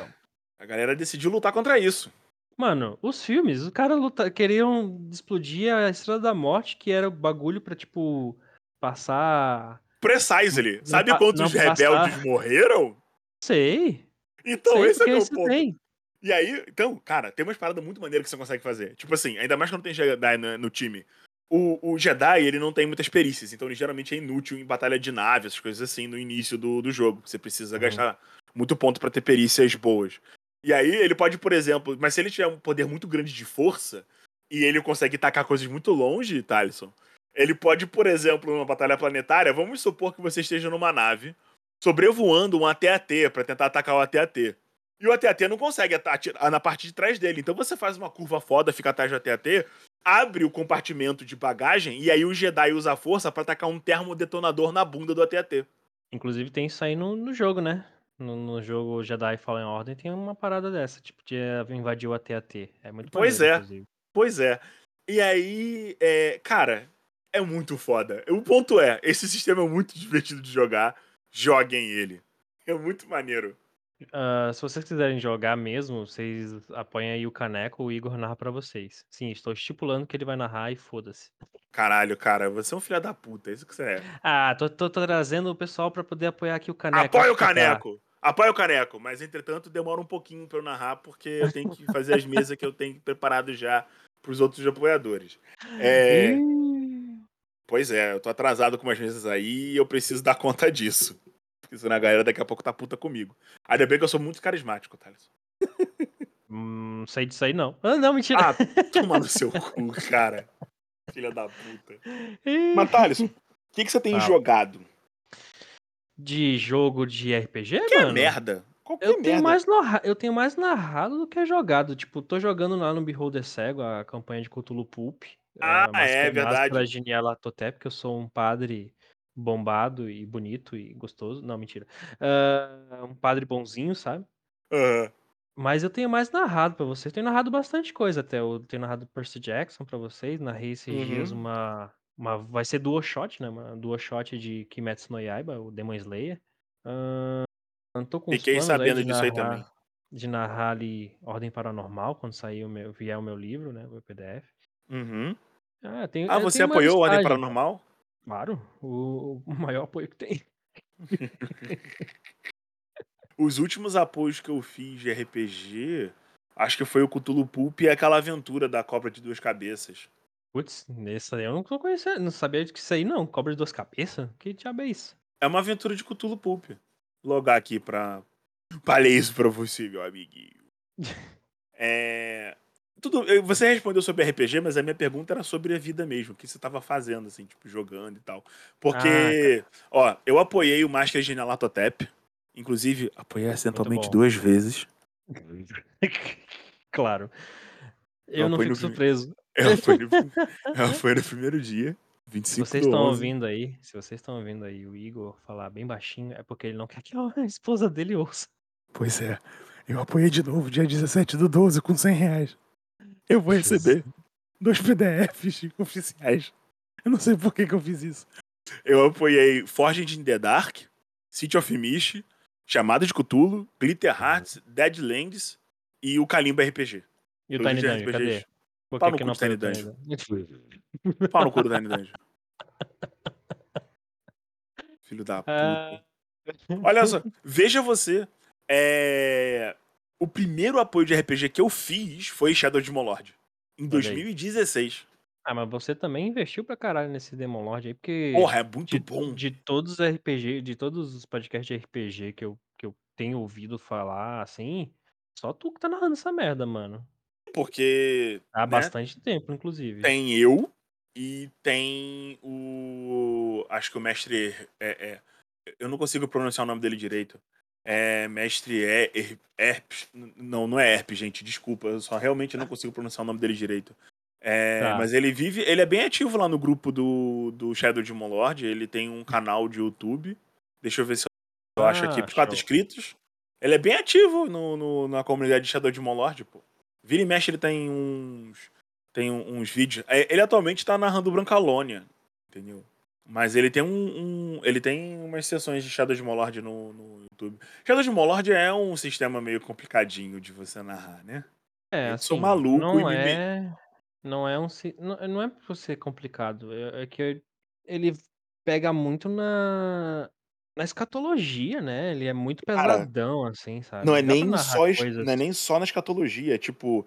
A: A galera decidiu lutar contra isso.
B: Mano, os filmes, os caras luta... queriam explodir a Estrela da Morte, que era o bagulho pra, tipo, passar.
A: Precisely. Sabe quantos
B: não
A: rebeldes
B: passar-
A: morreram?
B: Sei.
A: Então,
B: sei,
A: esse é meu
B: isso
A: ponto.
B: tem.
A: E aí, então, cara, tem umas paradas muito maneiras que você consegue fazer. Tipo assim, ainda mais quando tem Jedi no, no time. O, o Jedi, ele não tem muitas perícias, então ele geralmente é inútil em batalha de nave, essas coisas assim, no início do, do jogo. Você precisa
B: Uhum.
A: gastar muito ponto pra ter perícias boas. E aí, ele pode, por exemplo, mas se ele tiver um poder muito grande de força, e ele consegue tacar coisas muito longe, Thaleson, ele pode, por exemplo, numa batalha planetária, vamos supor que você esteja numa nave, sobrevoando um AT-AT pra tentar atacar o AT-AT. E o AT-AT não consegue atirar na parte de trás dele. Então você faz uma curva foda, fica atrás do AT-AT, abre o compartimento de bagagem e aí o Jedi usa a força pra atacar um termodetonador na bunda do AT-AT.
B: Inclusive tem isso aí no, no jogo, né? No, no jogo Jedi Fallen Order tem uma parada dessa, tipo, de eh, invadir o AT-AT. É muito
A: Pois
B: maneiro,
A: é.
B: inclusive.
A: Pois é. E aí, é, cara, é muito foda. O ponto é, esse sistema é muito divertido de jogar. Joguem ele. É muito maneiro.
B: Ah, se vocês quiserem jogar mesmo, vocês apoiem aí o Caneco, o Igor narra pra vocês. Sim, estou estipulando que ele vai narrar e foda-se.
A: Caralho, cara, você é um filho da puta, é isso que você é.
B: Ah, tô, tô- tô trazendo o pessoal pra poder apoiar aqui o Caneco.
A: Apoia o
B: tá.
A: Caneco! Apoia o Caneco, mas entretanto demora um pouquinho pra eu narrar, porque eu tenho que fazer as mesas que eu tenho preparado já pros outros apoiadores. É, pois é, eu tô atrasado com umas mesas aí e eu preciso dar conta disso. Porque senão a galera daqui a pouco tá puta comigo. Ainda bem que eu sou muito carismático, Thales.
B: hum, Não sei disso aí, não. Ah, não, mentira.
A: Ah, toma no seu cu, cara. Filha da puta. Mas, Thales, o que, que você tem
B: Fala.
A: jogado?
B: De jogo de RPG,
A: Que é
B: mano?
A: merda. Qualquer
B: Eu tenho,
A: merda.
B: mais narra... eu tenho mais narrado do que jogado. Tipo, tô jogando lá no Beholder Cego, a campanha de Cthulhu Pulp.
A: Ah,
B: mas
A: é verdade.
B: Pela Geniela Totep, que eu sou um padre bombado e bonito e gostoso. Não, mentira. Ah, um padre bonzinho, sabe?
A: Aham.
B: Mas eu tenho mais narrado pra vocês. Tenho narrado bastante coisa até. Eu tenho narrado Percy Jackson pra vocês. Narrei esses
A: Uhum.
B: dias uma, uma. Vai ser dual shot, né? Uma dual shot de Kimetsu no Yaiba, o Demon Slayer. Ah, tô com
A: Fiquei sabendo
B: aí de
A: disso aí
B: narrar,
A: também.
B: De narrar ali Ordem Paranormal, quando sair o meu, vier o meu livro, né? O PDF.
A: Uhum.
B: Ah, tenho,
A: Ah,
B: eu
A: você apoiou o Ordem. Paranormal?
B: Claro, o, o maior apoio que tem.
A: Os últimos apoios que eu fiz de RPG, acho que foi o Cthulhu Pulp e aquela aventura da Cobra de Duas Cabeças.
B: Putz, nesse aí eu não conhecia, não sabia de que isso aí não. Cobra de duas cabeças? Que diabo é isso?
A: É uma aventura de Cthulhu Pulp. Logar aqui pra. Falei isso pra você, meu amiguinho. É. Tudo, você respondeu sobre RPG, mas a minha pergunta era sobre a vida mesmo, o que você estava fazendo, assim, tipo, jogando e tal. Porque, ah, ó, eu apoiei o Master de Nalatotep, inclusive apoiei acidentalmente duas vezes.
B: claro. Eu, eu não fico surpreso.
A: Ela foi, no, ela foi no primeiro dia. 25 se
B: vocês estão ouvindo aí, se vocês estão ouvindo aí o Igor falar bem baixinho, é porque ele não quer que a esposa dele ouça.
A: Pois é. Eu apoiei de novo dia 17 do 12 com 100 reais. Eu vou receber dois PDFs oficiais. Eu não sei por que, que eu fiz isso. Eu apoiei Forged in the Dark, City of Mist, Chamada de Cthulhu, Glitter Hearts, Deadlands e o Kalimba RPG.
B: E o Tiny Dungeon, cadê?
A: Por Pau no cu do Tiny Dungeon. Pau no cu do Tiny Dungeon. Filho da puta. Uh... Olha só, veja você. É... O primeiro apoio de RPG que eu fiz foi Shadow Demon Lord. Em 2016.
B: Ah, mas você também investiu pra caralho nesse Demon Lord aí, porque.
A: Porra, é muito
B: de,
A: bom.
B: De todos os RPG, de todos os podcasts de RPG que eu, que eu tenho ouvido falar, assim, só tu que tá narrando essa merda, mano.
A: Porque.
B: Há né, bastante tempo, inclusive.
A: Tem eu e tem o. Acho que o mestre. É, é, eu não consigo pronunciar o nome dele direito. É mestre é, er, Erp. Não, não é Erp, gente. Desculpa. Eu só realmente não consigo pronunciar o nome dele direito. É, tá. Mas ele vive. Ele é bem ativo lá no grupo do, do Shadow Demon Lord. Ele tem um canal de YouTube. Deixa eu ver se eu ah, acho aqui. Por quatro inscritos. Ele é bem ativo no, no, na comunidade de Shadow Demon Lord, pô. Vira e mexe, ele tem uns. Tem uns vídeos. É, ele atualmente tá narrando Brancalônia, entendeu? Mas ele tem um, um, Ele tem umas sessões de Shadow de Molord no, no YouTube. Shadow de Molord é um sistema meio complicadinho de você narrar, né?
B: É, Eu assim, sou maluco não e é. Me... Não é um. Não, não é pra ser complicado. É, é que ele pega muito na na escatologia, né? Ele é muito pesadão, Cara, assim, sabe?
A: Não é, nem só, coisas... não é nem só na escatologia, é tipo,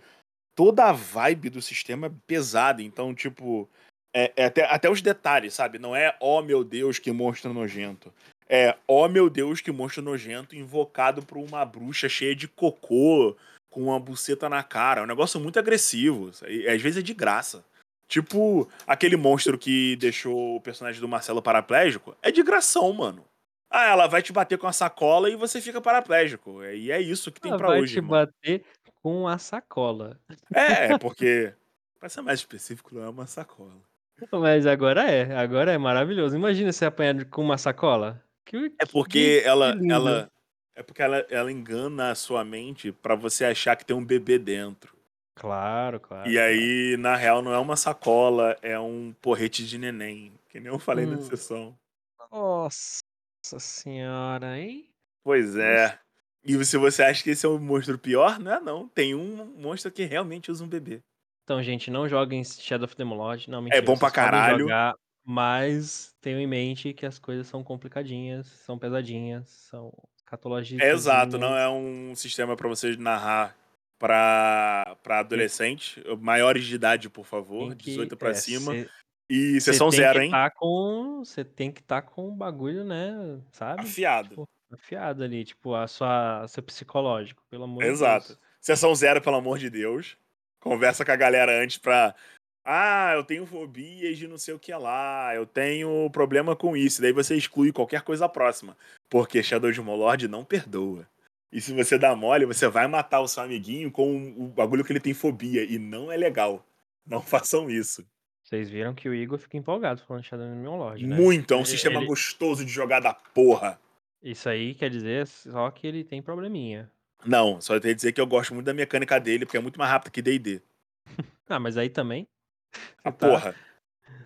A: toda a vibe do sistema é pesada. Então, tipo, é, é até, até os detalhes, sabe? Não é, ó oh, meu Deus, que monstro nojento. É, ó oh, meu Deus, que monstro nojento, invocado por uma bruxa cheia de cocô, com uma buceta na cara. É um negócio muito agressivo. E, às vezes é de graça. Tipo, aquele monstro que deixou o personagem do Marcelo paraplégico. É de gração, mano. Ah, ela vai te bater com a sacola e você fica paraplégico. E é isso que tem para hoje.
B: Vai te mano. bater com a sacola.
A: É, porque. Pra ser mais específico, não é uma sacola.
B: Mas agora é, agora é maravilhoso. Imagina você apanhar com uma sacola.
A: Que, é porque que ela, ela. É porque ela, ela engana a sua mente para você achar que tem um bebê dentro.
B: Claro, claro.
A: E aí, na real, não é uma sacola, é um porrete de neném. Que nem eu falei hum. na sessão.
B: Nossa. Nossa senhora, hein?
A: Pois é. E se você acha que esse é um monstro pior, não é não. Tem um monstro que realmente usa um bebê.
B: Então, gente, não joguem Shadow of the Lord. Não,
A: mentira, é bom pra caralho. Jogar,
B: mas tenham em mente que as coisas são complicadinhas, são pesadinhas, são catologias.
A: É exato, não é um sistema para vocês narrar para adolescente, maiores de idade, por favor, que, 18 para é, cima. E sessão zero, hein?
B: Tá com, você tem que estar tá com o bagulho, né? Sabe?
A: Afiado.
B: Tipo, afiado ali, tipo, a sua, seu psicológico, pelo amor
A: Exato.
B: de Deus.
A: Sessão zero, pelo amor de Deus. Conversa com a galera antes pra. Ah, eu tenho fobias de não sei o que lá, eu tenho problema com isso. Daí você exclui qualquer coisa próxima. Porque Shadow de Molord não perdoa. E se você dá mole, você vai matar o seu amiguinho com o bagulho que ele tem fobia. E não é legal. Não façam isso.
B: Vocês viram que o Igor fica empolgado falando Shadow Neon Lord,
A: né? Muito, é um ele, sistema ele... gostoso de jogar da porra.
B: Isso aí quer dizer só que ele tem probleminha.
A: Não, só quer dizer que eu gosto muito da mecânica dele, porque é muito mais rápido que D&D.
B: ah, mas aí também...
A: A tá, porra.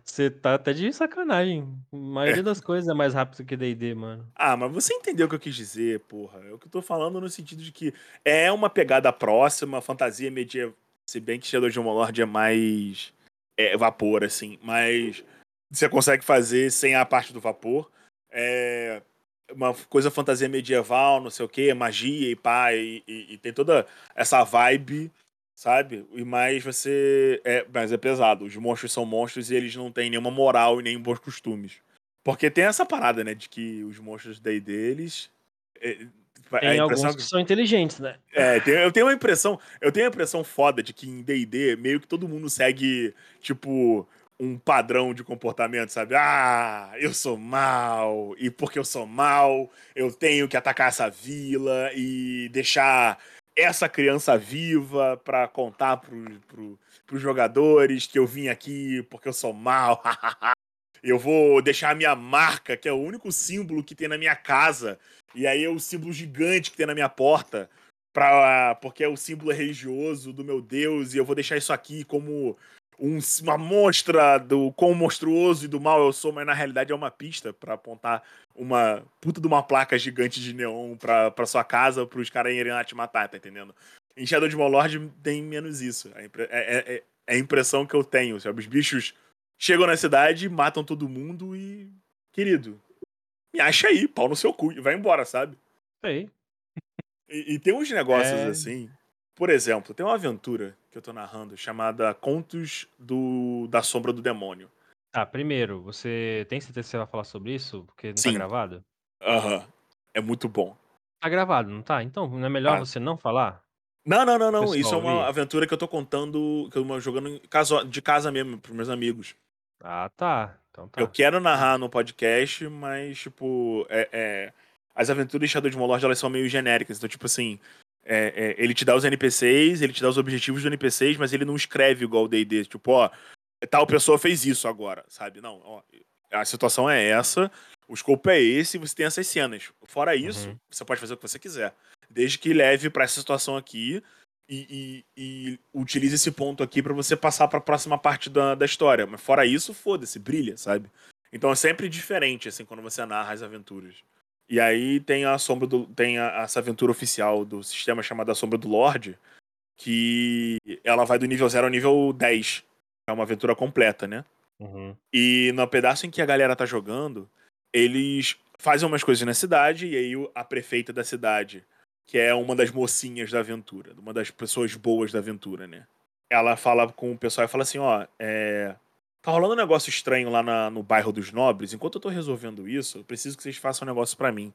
B: Você tá até de sacanagem. A maioria é. das coisas é mais rápido que D&D, mano.
A: Ah, mas você entendeu o que eu quis dizer, porra. É o que eu tô falando no sentido de que é uma pegada próxima, fantasia medieval. Se bem que Shadow of Lord é mais é, vapor, assim, mas você consegue fazer sem a parte do vapor. É uma coisa fantasia medieval, não sei o que, magia e pá, e, e, e, tem toda essa vibe sabe? E mais você. É, mas é pesado. Os monstros são monstros e eles não têm nenhuma moral e nem bons costumes. Porque tem essa parada, né? De que os monstros daí deles. É,
B: tem alguns que são inteligentes, né?
A: É, eu tenho uma impressão. Eu tenho a impressão foda de que em DD, meio que todo mundo segue, tipo, um padrão de comportamento, sabe? Ah, eu sou mal, e porque eu sou mal, eu tenho que atacar essa vila e deixar essa criança viva para contar pro, pro, pros jogadores que eu vim aqui porque eu sou mal. eu vou deixar a minha marca, que é o único símbolo que tem na minha casa, e aí é o símbolo gigante que tem na minha porta, pra, porque é o símbolo religioso do meu Deus, e eu vou deixar isso aqui como um, uma mostra do quão monstruoso e do mal eu sou, mas na realidade é uma pista para apontar uma puta de uma placa gigante de neon pra, pra sua casa para os caras irem lá te matar, tá entendendo? Em Shadow de Lord tem menos isso. É, é, é, é, a impressão que eu tenho, sabe? Os bichos chegam na cidade, matam todo mundo e. Querido, me acha aí, pau no seu cu, e vai embora, sabe?
B: Sei.
A: E, e tem uns negócios é... assim por exemplo, tem uma aventura que eu tô narrando chamada Contos do da Sombra do Demônio.
B: Ah, primeiro, você tem certeza que você vai falar sobre isso? Porque não tá
A: Sim.
B: tá gravado?
A: Aham. É muito bom.
B: Tá gravado, não tá? Então, não é melhor ah. você não falar?
A: Não, não, não, não. Isso é uma aventura que eu tô contando, que eu tô jogando de casa mesmo, pros meus amigos.
B: Ah, tá. Então tá.
A: Eu quero narrar no podcast, mas, tipo, é, é... as aventuras de Shadow de Molord, elas são meio genéricas. Então, tipo assim, é, é, ele te dá os NPCs, ele te dá os objetivos dos NPCs, mas ele não escreve igual o D&D, tipo, ó, tal pessoa fez isso agora, sabe? Não, ó, a situação é essa, o escopo é esse, você tem essas cenas. Fora isso, uhum. você pode fazer o que você quiser, desde que leve para essa situação aqui e, e, e, utilize esse ponto aqui para você passar para a próxima parte da, da história. Mas fora isso, foda-se, brilha, sabe? Então é sempre diferente, assim, quando você narra as aventuras. E aí tem a sombra do. Tem a, essa aventura oficial do sistema chamada Sombra do Lorde. Que ela vai do nível 0 ao nível 10. É uma aventura completa, né?
B: Uhum.
A: E no pedaço em que a galera tá jogando, eles fazem umas coisas na cidade, e aí a prefeita da cidade, que é uma das mocinhas da aventura, uma das pessoas boas da aventura, né? Ela fala com o pessoal e fala assim: ó, é, Tá rolando um negócio estranho lá na, no bairro dos nobres. Enquanto eu tô resolvendo isso, eu preciso que vocês façam um negócio para mim.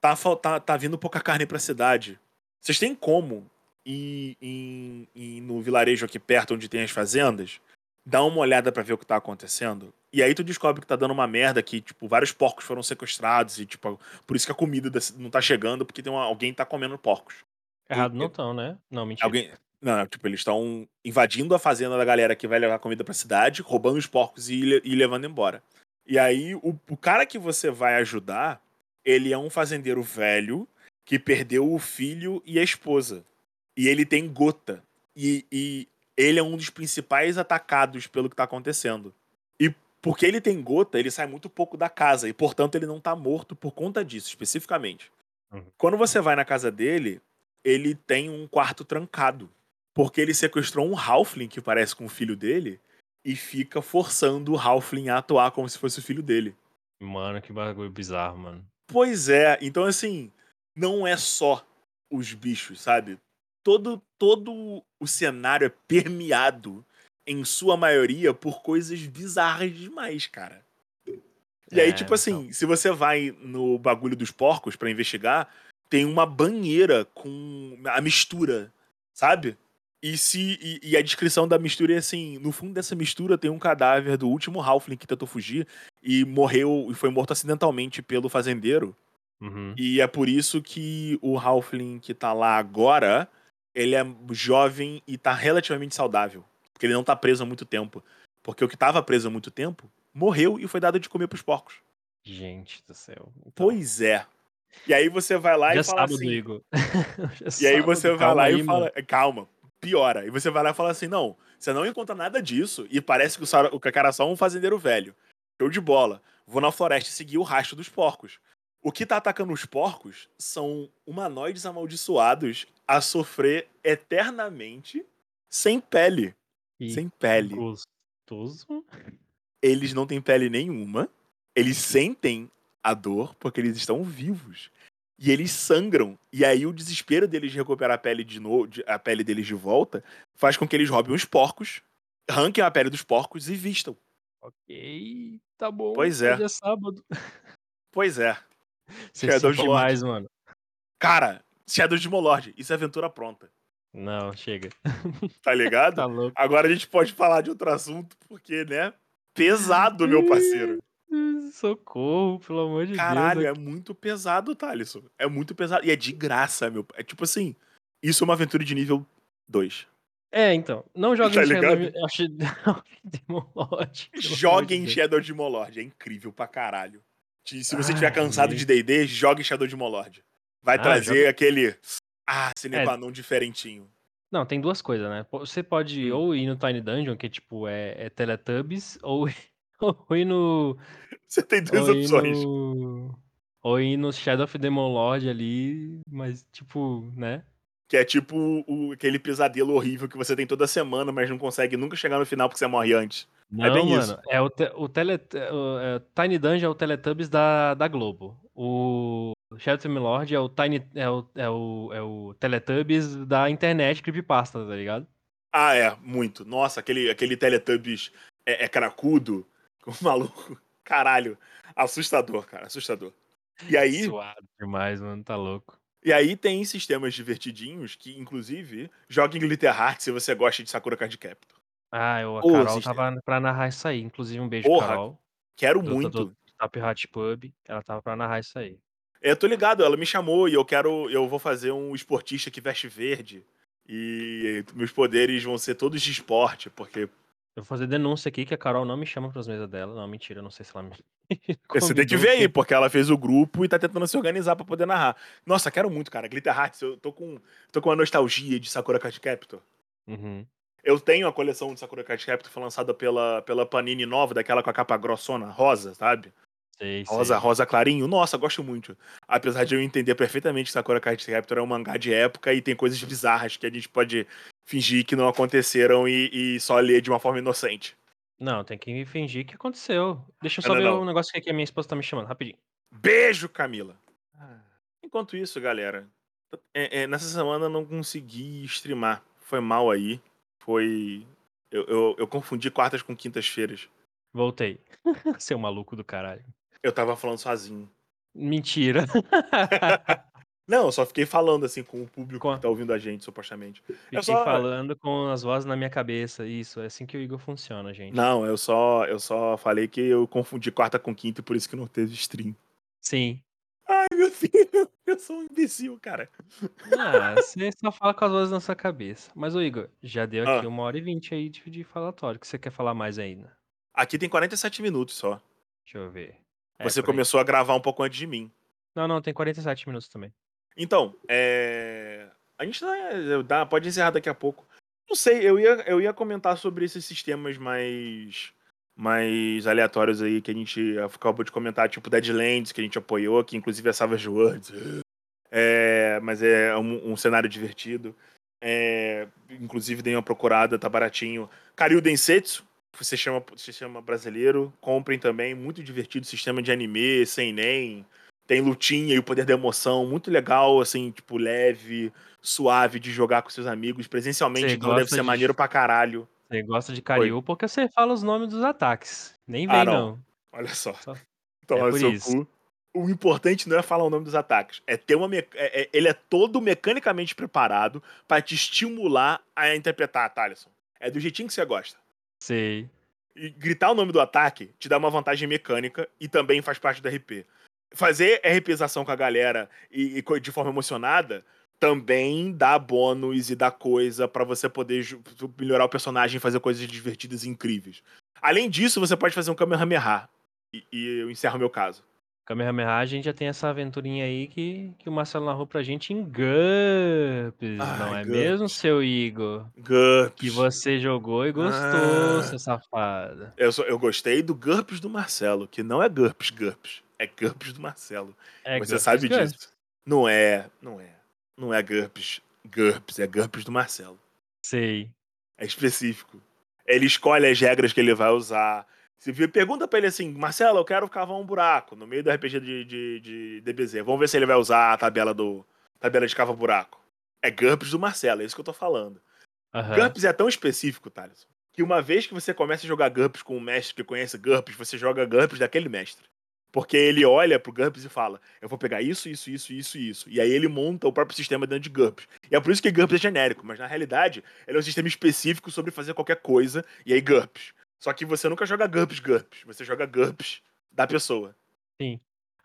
A: Tá, tá, tá vindo pouca carne pra cidade. Vocês têm como ir, ir, ir no vilarejo aqui perto onde tem as fazendas? Dar uma olhada para ver o que tá acontecendo? E aí tu descobre que tá dando uma merda que, tipo, vários porcos foram sequestrados e, tipo, por isso que a comida não tá chegando, porque tem uma, alguém tá comendo porcos.
B: Errado não tão, né? Não, mentira.
A: Alguém, não, tipo, eles estão invadindo a fazenda da galera que vai levar comida pra cidade, roubando os porcos e, e levando embora. E aí, o, o cara que você vai ajudar, ele é um fazendeiro velho que perdeu o filho e a esposa. E ele tem gota. E, e ele é um dos principais atacados pelo que tá acontecendo. E porque ele tem gota, ele sai muito pouco da casa. E, portanto, ele não tá morto por conta disso, especificamente. Uhum. Quando você vai na casa dele, ele tem um quarto trancado. Porque ele sequestrou um Halfling que parece com o filho dele e fica forçando o Halfling a atuar como se fosse o filho dele.
B: Mano, que bagulho bizarro, mano.
A: Pois é, então assim, não é só os bichos, sabe? Todo, todo o cenário é permeado, em sua maioria, por coisas bizarras demais, cara. E é, aí, tipo assim, então... se você vai no bagulho dos porcos para investigar, tem uma banheira com a mistura, sabe? E, se, e, e, a descrição da mistura é assim: no fundo dessa mistura tem um cadáver do último Halfling que tentou fugir e morreu e foi morto acidentalmente pelo fazendeiro.
B: Uhum.
A: E é por isso que o Halfling que tá lá agora, ele é jovem e tá relativamente saudável. Porque ele não tá preso há muito tempo. Porque o que tava preso há muito tempo morreu e foi dado de comer pros porcos.
B: Gente do céu. Então...
A: Pois é. E aí você vai lá Já e fala assim.
B: Igor.
A: e aí você vai lá aí, e fala. Mano. Calma, piora. E você vai lá e fala assim: não, você não encontra nada disso e parece que o, o cara é só um fazendeiro velho. Show de bola. Vou na floresta seguir o rastro dos porcos. O que tá atacando os porcos são humanoides amaldiçoados a sofrer eternamente sem pele. E sem pele.
B: Gostoso.
A: Eles não têm pele nenhuma. Eles sentem a dor porque eles estão vivos. E eles sangram. E aí o desespero deles de recuperar a pele de novo, a pele deles de volta, faz com que eles roubem os porcos, arranquem a pele dos porcos e vistam.
B: Ok, tá bom.
A: Pois é.
B: Hoje é sábado.
A: Pois é.
B: Você
A: Shadows
B: se
A: de Mord.
B: mais, mano.
A: Cara, Shadows de Molord, isso é aventura pronta.
B: Não, chega.
A: Tá ligado?
B: Tá louco.
A: Agora a gente pode falar de outro assunto, porque, né? Pesado, meu parceiro.
B: Socorro, pelo amor de
A: Caralho,
B: Deus.
A: é muito pesado, Thalisson. É muito pesado. E é de graça, meu. É tipo assim, isso é uma aventura de nível 2.
B: É, então. Não joguem
A: Tá
B: Shadow
A: ligado?
B: acho Demon Lord. pelo amor
A: Joguem
B: de.
A: Shadow de Molord. É incrível pra caralho. Se você estiver cansado de D&D, jogue Shadow de Molord. Vai
B: Ah,
A: trazer aquele... Ah, sine
B: É.
A: diferentinho.
B: Não, tem duas coisas, né? Você pode
A: Hum.
B: ou ir no Tiny Dungeon, que tipo é, é Teletubbies, ou, ou ir no.
A: Você tem duas
B: Ou
A: opções.
B: no. Ou ir no Shadow of Demon Lord ali, mas tipo, né?
A: Que é tipo o, aquele pesadelo horrível que você tem toda semana, mas não consegue nunca chegar no final porque você morre antes.
B: Não,
A: bem
B: mano.
A: isso.
B: É o, te- o, tele, o é, Tiny Dungeon é o Teletubbies da, da Globo. O Shadow of Demon Lord é o Tiny. É o, é, o, é o Teletubbies da internet creepypasta, tá ligado?
A: Ah, é, muito. Nossa, aquele, aquele Teletubbies é, é cracudo, o maluco. Caralho. Assustador, cara, assustador. E aí,
B: Suado demais, mano. Tá louco.
A: e aí tem sistemas divertidinhos que, inclusive, joga em Glitter Heart se você gosta de Sakura Card Captor.
B: Ah, eu, a Carol
A: sistema.
B: tava pra narrar isso aí. Inclusive, um beijo,
A: Porra,
B: Carol.
A: Quero
B: Do, do,
A: muito.
B: do Top Hat Pub. Ela tava pra narrar isso aí.
A: Eu tô ligado, ela me chamou e eu quero. Eu vou fazer um esportista que veste verde. E meus poderes vão ser todos de esporte, porque
B: Eu vou fazer denúncia aqui que a Carol não me chama pras mesas dela. Não, mentira, não sei se ela me.
A: Você tem que ver aí,
B: porque-
A: ela fez o grupo e tá tentando se organizar pra poder narrar. Nossa, quero muito, cara. Glitter Hearts, eu tô com, tô com uma nostalgia de Sakura Card Captor.
B: Uhum.
A: Eu tenho a coleção de Sakura Card Captor, foi lançada pela, pela Panini nova, daquela com a capa grossona, rosa, sabe?
B: Sei,
A: Rosa,
B: sei.
A: rosa clarinho. Nossa, gosto muito. Apesar de eu entender perfeitamente que Sakura Card Captor é um mangá de época e tem coisas bizarras que a gente pode fingir que não aconteceram e, e só ler de uma forma inocente.
B: Não, tem que fingir que aconteceu. Deixa eu só
A: não,
B: ver
A: não.
B: um negócio aqui que a minha esposa tá me chamando, rapidinho.
A: Beijo, Camila. Enquanto isso, galera, é- é, nessa semana eu não consegui streamar. Foi mal aí. Foi. Eu, eu, eu confundi quartas com quintas-feiras.
B: Voltei. Seu maluco do caralho.
A: Eu tava falando sozinho.
B: Mentira.
A: Não, eu só fiquei falando assim com o público
B: Com a-
A: que tá ouvindo a gente, supostamente.
B: Fiquei
A: só-
B: falando com as vozes na minha cabeça. Isso, é assim que o Igor funciona, gente.
A: Não, eu só, eu só falei que eu confundi quarta com quinta e por isso que não teve stream.
B: Sim.
A: Ai, meu Deus, eu sou um imbecil, cara.
B: Ah, você só fala com as vozes na sua cabeça. Mas, ô Igor, já deu aqui
A: Ah.
B: uma hora e vinte aí de, de falatório. O que você quer falar mais ainda?
A: Aqui tem 47 minutos só.
B: Deixa eu ver. É,
A: Você
B: por aí.
A: começou a gravar um pouco antes de mim.
B: Não, não, tem 47 minutos também.
A: Então, é... a gente dá- pode encerrar daqui a pouco. Não sei, eu ia, eu ia comentar sobre esses sistemas mais mais aleatórios aí que a gente acabou de comentar, tipo Deadlands, que a gente apoiou, que inclusive é Savage Worlds. É, mas é um, um cenário divertido. É, inclusive dei uma procurada, tá baratinho. Karyu Densetsu, você chama, você chama brasileiro, comprem também, muito divertido, sistema de anime, sem nem tem lutinha e o poder da emoção, muito legal, assim, tipo, leve, suave de jogar com seus amigos, presencialmente, então deve ser
B: de-
A: maneiro pra caralho.
B: Você gosta de Karyu porque você fala os nomes dos ataques. Nem
A: Ah,
B: vem,
A: não.
B: não.
A: Olha só.
B: Só-
A: Toma
B: é
A: seu
B: isso.
A: cu. O importante não é falar o nome dos ataques, é ter uma. me- é- é- ele é todo mecanicamente preparado pra te estimular a interpretar, Thaleson. É do jeitinho que você gosta.
B: Sei.
A: E gritar o nome do ataque te dá uma vantagem mecânica e também faz parte do RP. Fazer RPização com a galera e, e de forma emocionada também dá bônus e dá coisa pra você poder melhorar o personagem e fazer coisas divertidas e incríveis. Além disso, você pode fazer um Kamehameha. E, e eu encerro meu caso.
B: Kamehameha, a gente já tem essa aventurinha aí que, que o Marcelo narrou pra gente em GURPS, não
A: Ai,
B: é
A: GURPS.
B: mesmo, seu Igor?
A: GURPS.
B: Que você jogou e gostou,
A: Ah.
B: seu safado.
A: Eu, só- eu gostei do GURPS do Marcelo, que não é GURPS GURPS. É GURPS do Marcelo.
B: É
A: Você
B: GURPS,
A: sabe
B: GURPS.
A: disso. Não é, não é. Não é GURPS GURPS, é GURPS do Marcelo.
B: Sei.
A: É específico. Ele escolhe as regras que ele vai usar. Se vê- pergunta pra ele assim, Marcelo, eu quero cavar um buraco no meio do RPG de, de, de DBZ. Vamos ver se ele vai usar a tabela do tabela de cava buraco. É GURPS do Marcelo, é isso que eu tô falando.
B: Aham.
A: GURPS é tão específico, Thales, que uma vez que você começa a jogar GURPS com um mestre que conhece GURPS, você joga GURPS daquele mestre. Porque ele olha pro GURPS e fala: Eu vou pegar isso, isso, isso, isso e isso. E aí ele monta o próprio sistema dentro de GURPS. E é por isso que GURPS é genérico, mas na realidade ele é um sistema específico sobre fazer qualquer coisa, e aí GURPS. Só que você nunca joga GURPS GURPS, você joga GURPS da pessoa.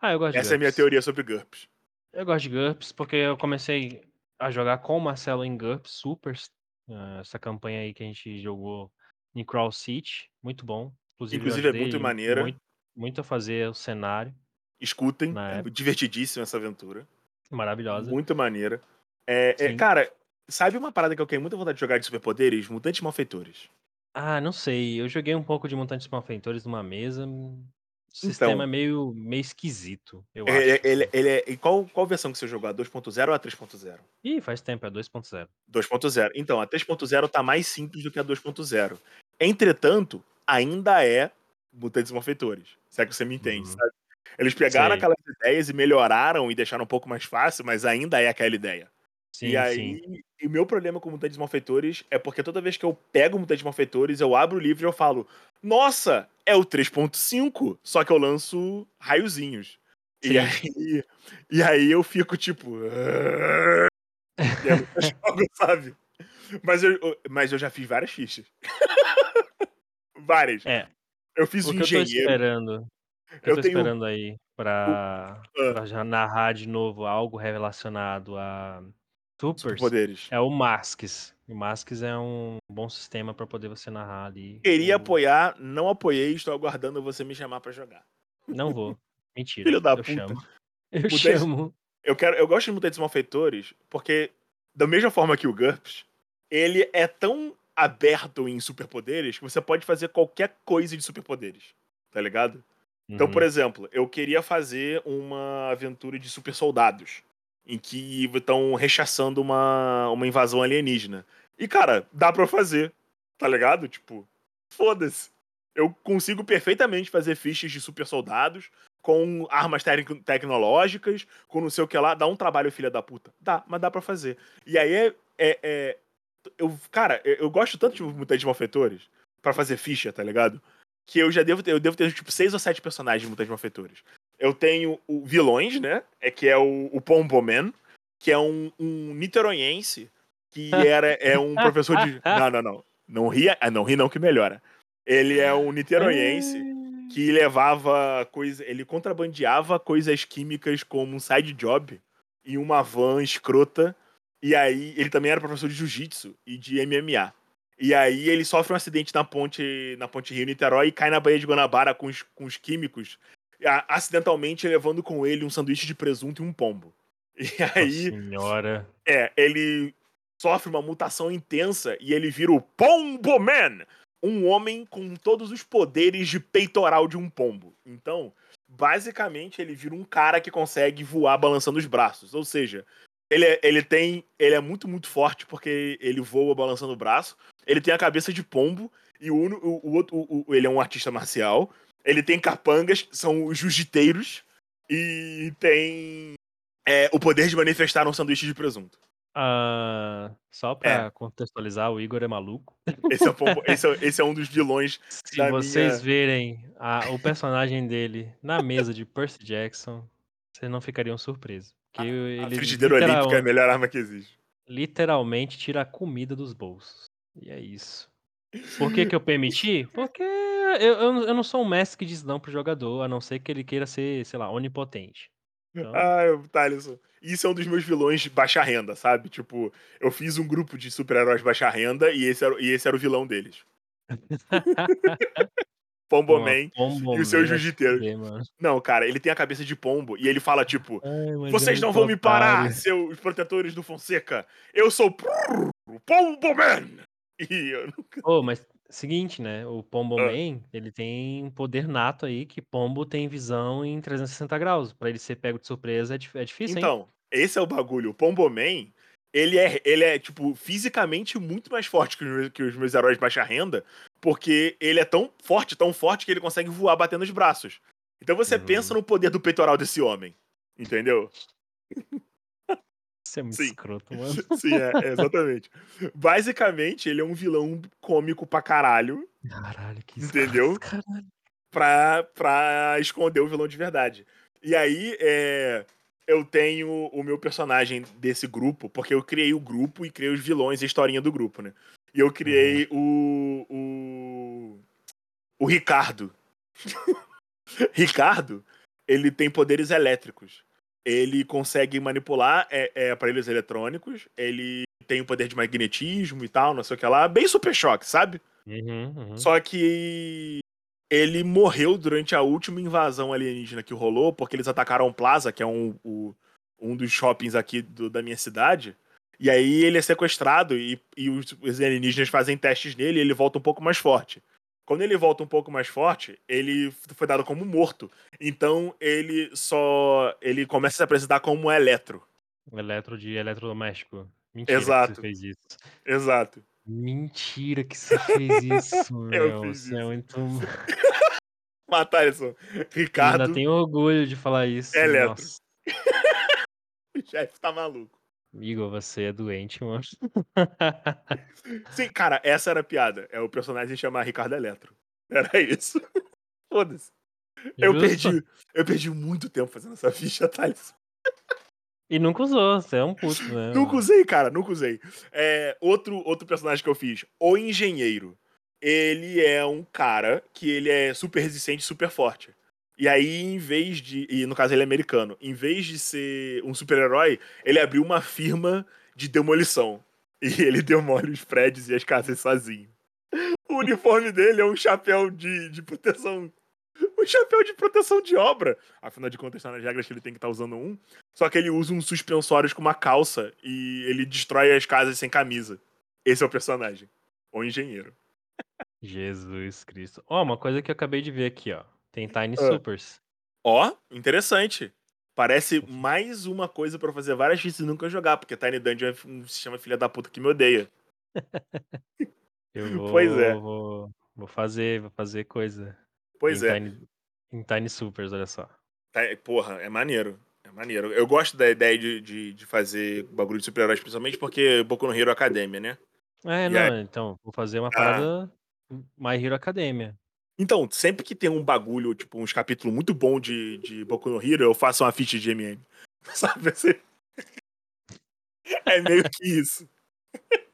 B: Ah, eu gosto de
A: Essa é a minha teoria sobre GURPS.
B: Eu gosto de GURPS porque eu comecei a jogar com o Marcelo em GURPS Supers. ah, essa campanha aí que a gente jogou em Crawl City. Muito bom. Inclusive,
A: Inclusive é muito maneira.
B: muito, muito a fazer o cenário.
A: Escutem, é divertidíssima essa aventura.
B: Maravilhosa.
A: Muito maneira. É, é, cara, sabe uma parada que eu tenho muita vontade de jogar de superpoderes? Mutantes Malfeitores.
B: Ah, não sei. Eu joguei um pouco de Mutantes Malfeitores numa mesa. hum, O sistema é
A: Então,
B: meio, meio esquisito, eu
A: ele,
B: acho.
A: ele, ele é. E qual, qual versão que você jogou? A 2.0 ou a 3.0?
B: Ih, faz tempo, é 2.0.
A: 2.0. Então, a 3.0 tá mais simples do que a 2.0. Entretanto, ainda é Mutantes Malfeitores. Se é que você me entende,
B: Uhum.
A: sabe? Eles pegaram
B: Sei.
A: aquelas ideias e melhoraram e deixaram um pouco mais fácil, mas ainda é aquela ideia.
B: Sim,
A: e aí,
B: sim.
A: e o meu problema com Mutantes Malfeitores é porque toda vez que eu pego Mutantes Malfeitores, eu abro o livro e eu falo, nossa, é o 3.5, só que eu lanço raiozinhos. E
B: Sim.
A: aí, e aí eu fico tipo. "Ah", eu jogo, sabe? Mas eu, mas eu já fiz várias fichas. várias.
B: É,
A: Eu fiz
B: o que eu tô
A: engenheiro.
B: esperando. Eu
A: Eu
B: tô
A: tenho.
B: esperando aí pra,
A: ah,
B: pra já narrar de novo algo relacionado a Supers
A: superpoderes.
B: é o Masks. O Masks é um bom sistema pra poder você narrar ali.
A: Queria
B: o-
A: apoiar, não apoiei, estou aguardando você me chamar pra jogar.
B: Não vou. Mentira.
A: Filho da
B: eu
A: puta.
B: chamo. Eu
A: Mutantes-
B: chamo.
A: Eu, quero, eu gosto de Mutantes Malfeitores porque, da mesma forma que o GURPS, ele é tão aberto em superpoderes que você pode fazer qualquer coisa de superpoderes. Tá ligado? Então, por
B: Uhum.
A: exemplo, eu queria fazer uma aventura de super soldados. Em que estão rechaçando uma, uma invasão alienígena. E, cara, dá pra fazer. Tá ligado? Tipo, foda-se. Eu consigo perfeitamente fazer fichas de super soldados com armas tec- tecnológicas, com não sei o que lá. Dá um trabalho, filha da puta. Dá, mas dá pra fazer. E aí é. é- é- eu, cara, eu, gosto tanto de mutantes malfeitores pra fazer ficha, tá ligado? Que eu já devo ter, eu devo ter tipo seis ou sete personagens de mutantes malfeitores. Eu tenho o vilões, né? É que é o, o Pomboman, que é um, um niteroiense que era é um professor de. Não, não, não. Não ria, ah, não ri não que melhora. Ele é um niteroiense que levava coisa, ele contrabandeava coisas químicas como um side job em uma van escrota. E aí ele também era professor de jiu-jitsu e de MMA. E aí ele sofre um acidente na ponte, na ponte Rio Niterói e cai na Baía de Guanabara com os, com os químicos, acidentalmente levando com ele um sanduíche de presunto e um pombo. E aí,
B: Nossa senhora.
A: é, ele sofre uma mutação intensa e ele vira o Pombo Man, um homem com todos os poderes de peitoral de um pombo. Então, basicamente, ele vira um cara que consegue voar balançando os braços. Ou seja, ele, é- ele tem. Ele é muito, muito forte porque ele voa balançando o braço. Ele tem a cabeça de pombo e o, o, o outro. o- o- ele é um artista marcial. Ele tem capangas, são os jiu-jiteiros. E tem é, o poder de manifestar um sanduíche de presunto.
B: Ah, só pra contextualizar, o Igor é maluco.
A: Esse é, pombo- esse é- esse é um dos vilões
B: Se vocês
A: minha.
B: verem a- o personagem dele na mesa de Percy Jackson, vocês não ficariam surpresos. Que
A: A
B: ele
A: frigideira
B: literal-
A: olímpica é a melhor arma que existe.
B: literalmente tira a comida dos bolsos. E é isso. Por que, que eu permiti? Porque eu, eu, eu não sou um mestre que diz não pro jogador, a não ser que ele queira ser, sei lá, onipotente. Então,
A: Ah, Thaleson. Isso é um dos meus vilões de baixa renda, sabe? Tipo, eu fiz um grupo de super-heróis baixa renda e esse, era, e esse era o vilão deles. Pomboman.
B: Pombo
A: e o seu
B: Man,
A: jiu-jiteiro. Não, cara, ele tem a cabeça de pombo e ele fala, tipo,
B: Ai,
A: vocês
B: é
A: não vão me parar, seus protetores do Fonseca. Eu sou o Pomboman. E eu nunca...
B: Ô, mas seguinte, né? O Pombo
A: Ah.
B: Man, ele tem um poder nato aí que Pombo tem visão em 360 graus. Pra ele ser pego de surpresa é, é difícil, hein?
A: Então, esse é o bagulho. O Pomboman, ele é, ele é, tipo, fisicamente muito mais forte que os, meus, que os meus heróis de baixa renda, porque ele é tão forte, tão forte, que ele consegue voar batendo os braços. Então você
B: Uhum.
A: pensa no poder do peitoral desse homem. Entendeu?
B: Isso é muito
A: Sim.
B: escroto, mano.
A: Sim, é, é, exatamente. Basicamente, ele é um vilão cômico pra caralho,
B: Caralho, que
A: Entendeu?
B: escroto, Caralho.
A: pra, pra esconder o vilão de verdade. E aí, é, eu tenho o meu personagem desse grupo, porque eu criei o grupo e criei os vilões e a historinha do grupo, né? E eu criei o, o. O Ricardo. Ricardo, ele tem poderes elétricos. Ele consegue manipular é, é, aparelhos eletrônicos. Ele tem o poder de magnetismo e tal, não sei o que lá. Bem super choque, sabe?
B: Uhum, uhum.
A: Só que ele morreu durante a última invasão alienígena que rolou, porque eles atacaram o Plaza, que é um, o- um dos shoppings aqui do- da minha cidade. E aí ele é sequestrado e, e os, os alienígenas fazem testes nele e ele volta um pouco mais forte. Quando ele volta um pouco mais forte, ele foi dado como morto. Então ele só. ele começa a se apresentar como um eletro.
B: Eletro de eletrodoméstico. Mentira
A: Exato.
B: fez isso.
A: Exato.
B: Mentira que você fez isso, meu.
A: fiz
B: Você é
A: isso.
B: muito.
A: Matar isso.
B: Eu
A: Ricardo,
B: ainda tenho orgulho de falar isso.
A: Eletro.
B: Nossa.
A: o chefe tá maluco.
B: Igor, você é doente, mano.
A: Sim, cara, essa era a piada. É o personagem chamar Ricardo Eletro. Era isso. Foda-se. Eu perdi, eu perdi muito tempo fazendo essa ficha, Thales.
B: E nunca usou, você é um puto, né?
A: Nunca usei, cara, nunca usei. É, outro, outro personagem que eu fiz, o Engenheiro. Ele é um cara que ele é super resistente super forte. E aí, em vez de. E no caso, ele é americano. Em vez de ser um super-herói, ele abriu uma firma de demolição. E ele demole os prédios e as casas sozinho. O uniforme dele é um chapéu de, de proteção. Um chapéu de proteção de obra. Afinal de contas, tá nas regras que ele tem que estar usando um. Só que ele usa uns suspensórios com uma calça e ele destrói as casas sem camisa. Esse é o personagem. O engenheiro.
B: Jesus Cristo. Ó, uma coisa que eu acabei de ver aqui, ó. Tem Tiny
A: Ah.
B: Supers.
A: Ó, interessante. Parece mais uma coisa pra fazer várias fichas e nunca jogar, porque Tiny Dungeon é um sistema filha da puta que me odeia.
B: Eu vou,
A: Pois é.
B: vou, vou fazer, vou fazer coisa.
A: Pois
B: em
A: é.
B: Tiny, em Tiny Supers, olha só.
A: Tá- Porra, é maneiro. É maneiro. Eu gosto da ideia de, de, de fazer bagulho de super-heróis, principalmente porque Boku no Hero Academia, né?
B: É,
A: E
B: não,
A: aí?
B: então, vou fazer uma
A: Ah.
B: parada My Hero Academia.
A: Então, sempre que tem um bagulho, tipo, uns capítulos muito bons de, de Boku no Hero, eu faço uma ficha de MM. Sabe assim? É meio que isso.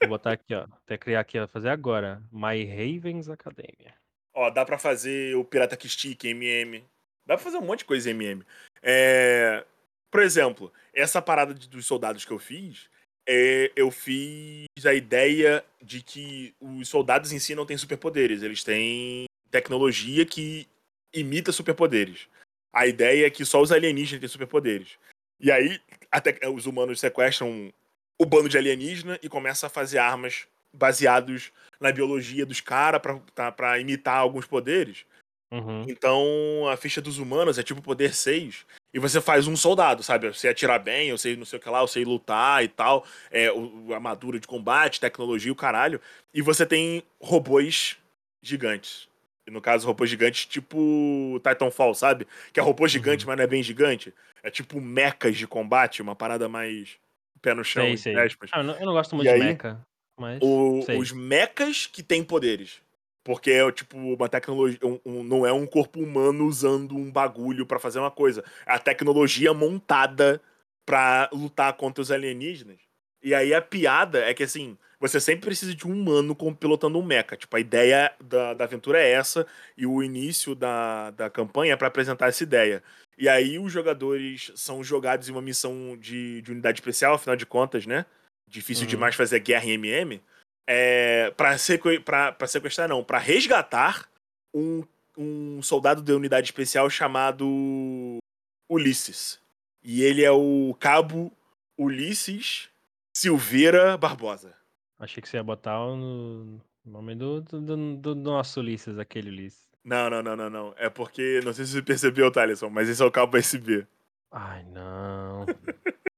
B: Vou botar aqui, ó. Até criar aqui, ó. Fazer agora. My Ravens Academia.
A: Ó, dá pra fazer o Pirata que Stick, MM. Dá pra fazer um monte de coisa em MM. É... Por exemplo, essa parada dos soldados que eu fiz, é, eu fiz a ideia de que os soldados em si não têm superpoderes. Eles têm tecnologia que imita superpoderes. A ideia é que só os alienígenas têm superpoderes. E aí, até os humanos sequestram o bando de alienígena e começam a fazer armas baseados na biologia dos caras pra, tá, pra imitar alguns poderes.
B: Uhum.
A: Então, a ficha dos humanos é tipo poder 6. E você faz um soldado, sabe? Eu sei atirar bem, eu sei não sei o que lá, eu sei lutar e tal. É, o, armadura de combate, tecnologia, o caralho. E você tem robôs gigantes. E no caso, robôs gigantes tipo Titanfall, sabe? Que é robô gigante, mas não é bem gigante. É tipo mechas de combate, uma parada mais pé no chão,
B: Sei, sei.
A: aspas.
B: Ah, eu, não, eu não gosto
A: E
B: muito
A: aí,
B: de mecha, mas.
A: O- os mechas que têm poderes. Porque é tipo uma tecnologia. um- um- não é um corpo humano usando um bagulho pra fazer uma coisa. É a tecnologia montada pra lutar contra os alienígenas. E aí a piada é que assim, você sempre precisa de um humano pilotando um mecha. Tipo, a ideia da, da aventura é essa, e o início da, da campanha é pra apresentar essa ideia. E aí os jogadores são jogados em uma missão de, de unidade especial, afinal de contas, né? Difícil
B: Uhum.
A: demais fazer guerra em MM. É, pra, sequ... pra, pra sequestrar, não, pra resgatar um, um soldado de unidade especial chamado Ulisses. E ele é o cabo Ulisses Silveira Barbosa.
B: Achei que você ia botar o no- nome do, do, do- do nosso Ulisses, aquele Ulisses.
A: Não, não, não, não, não. É porque, não sei se você percebeu, Thaleson, mas esse é o cabo USB.
B: Ai, não.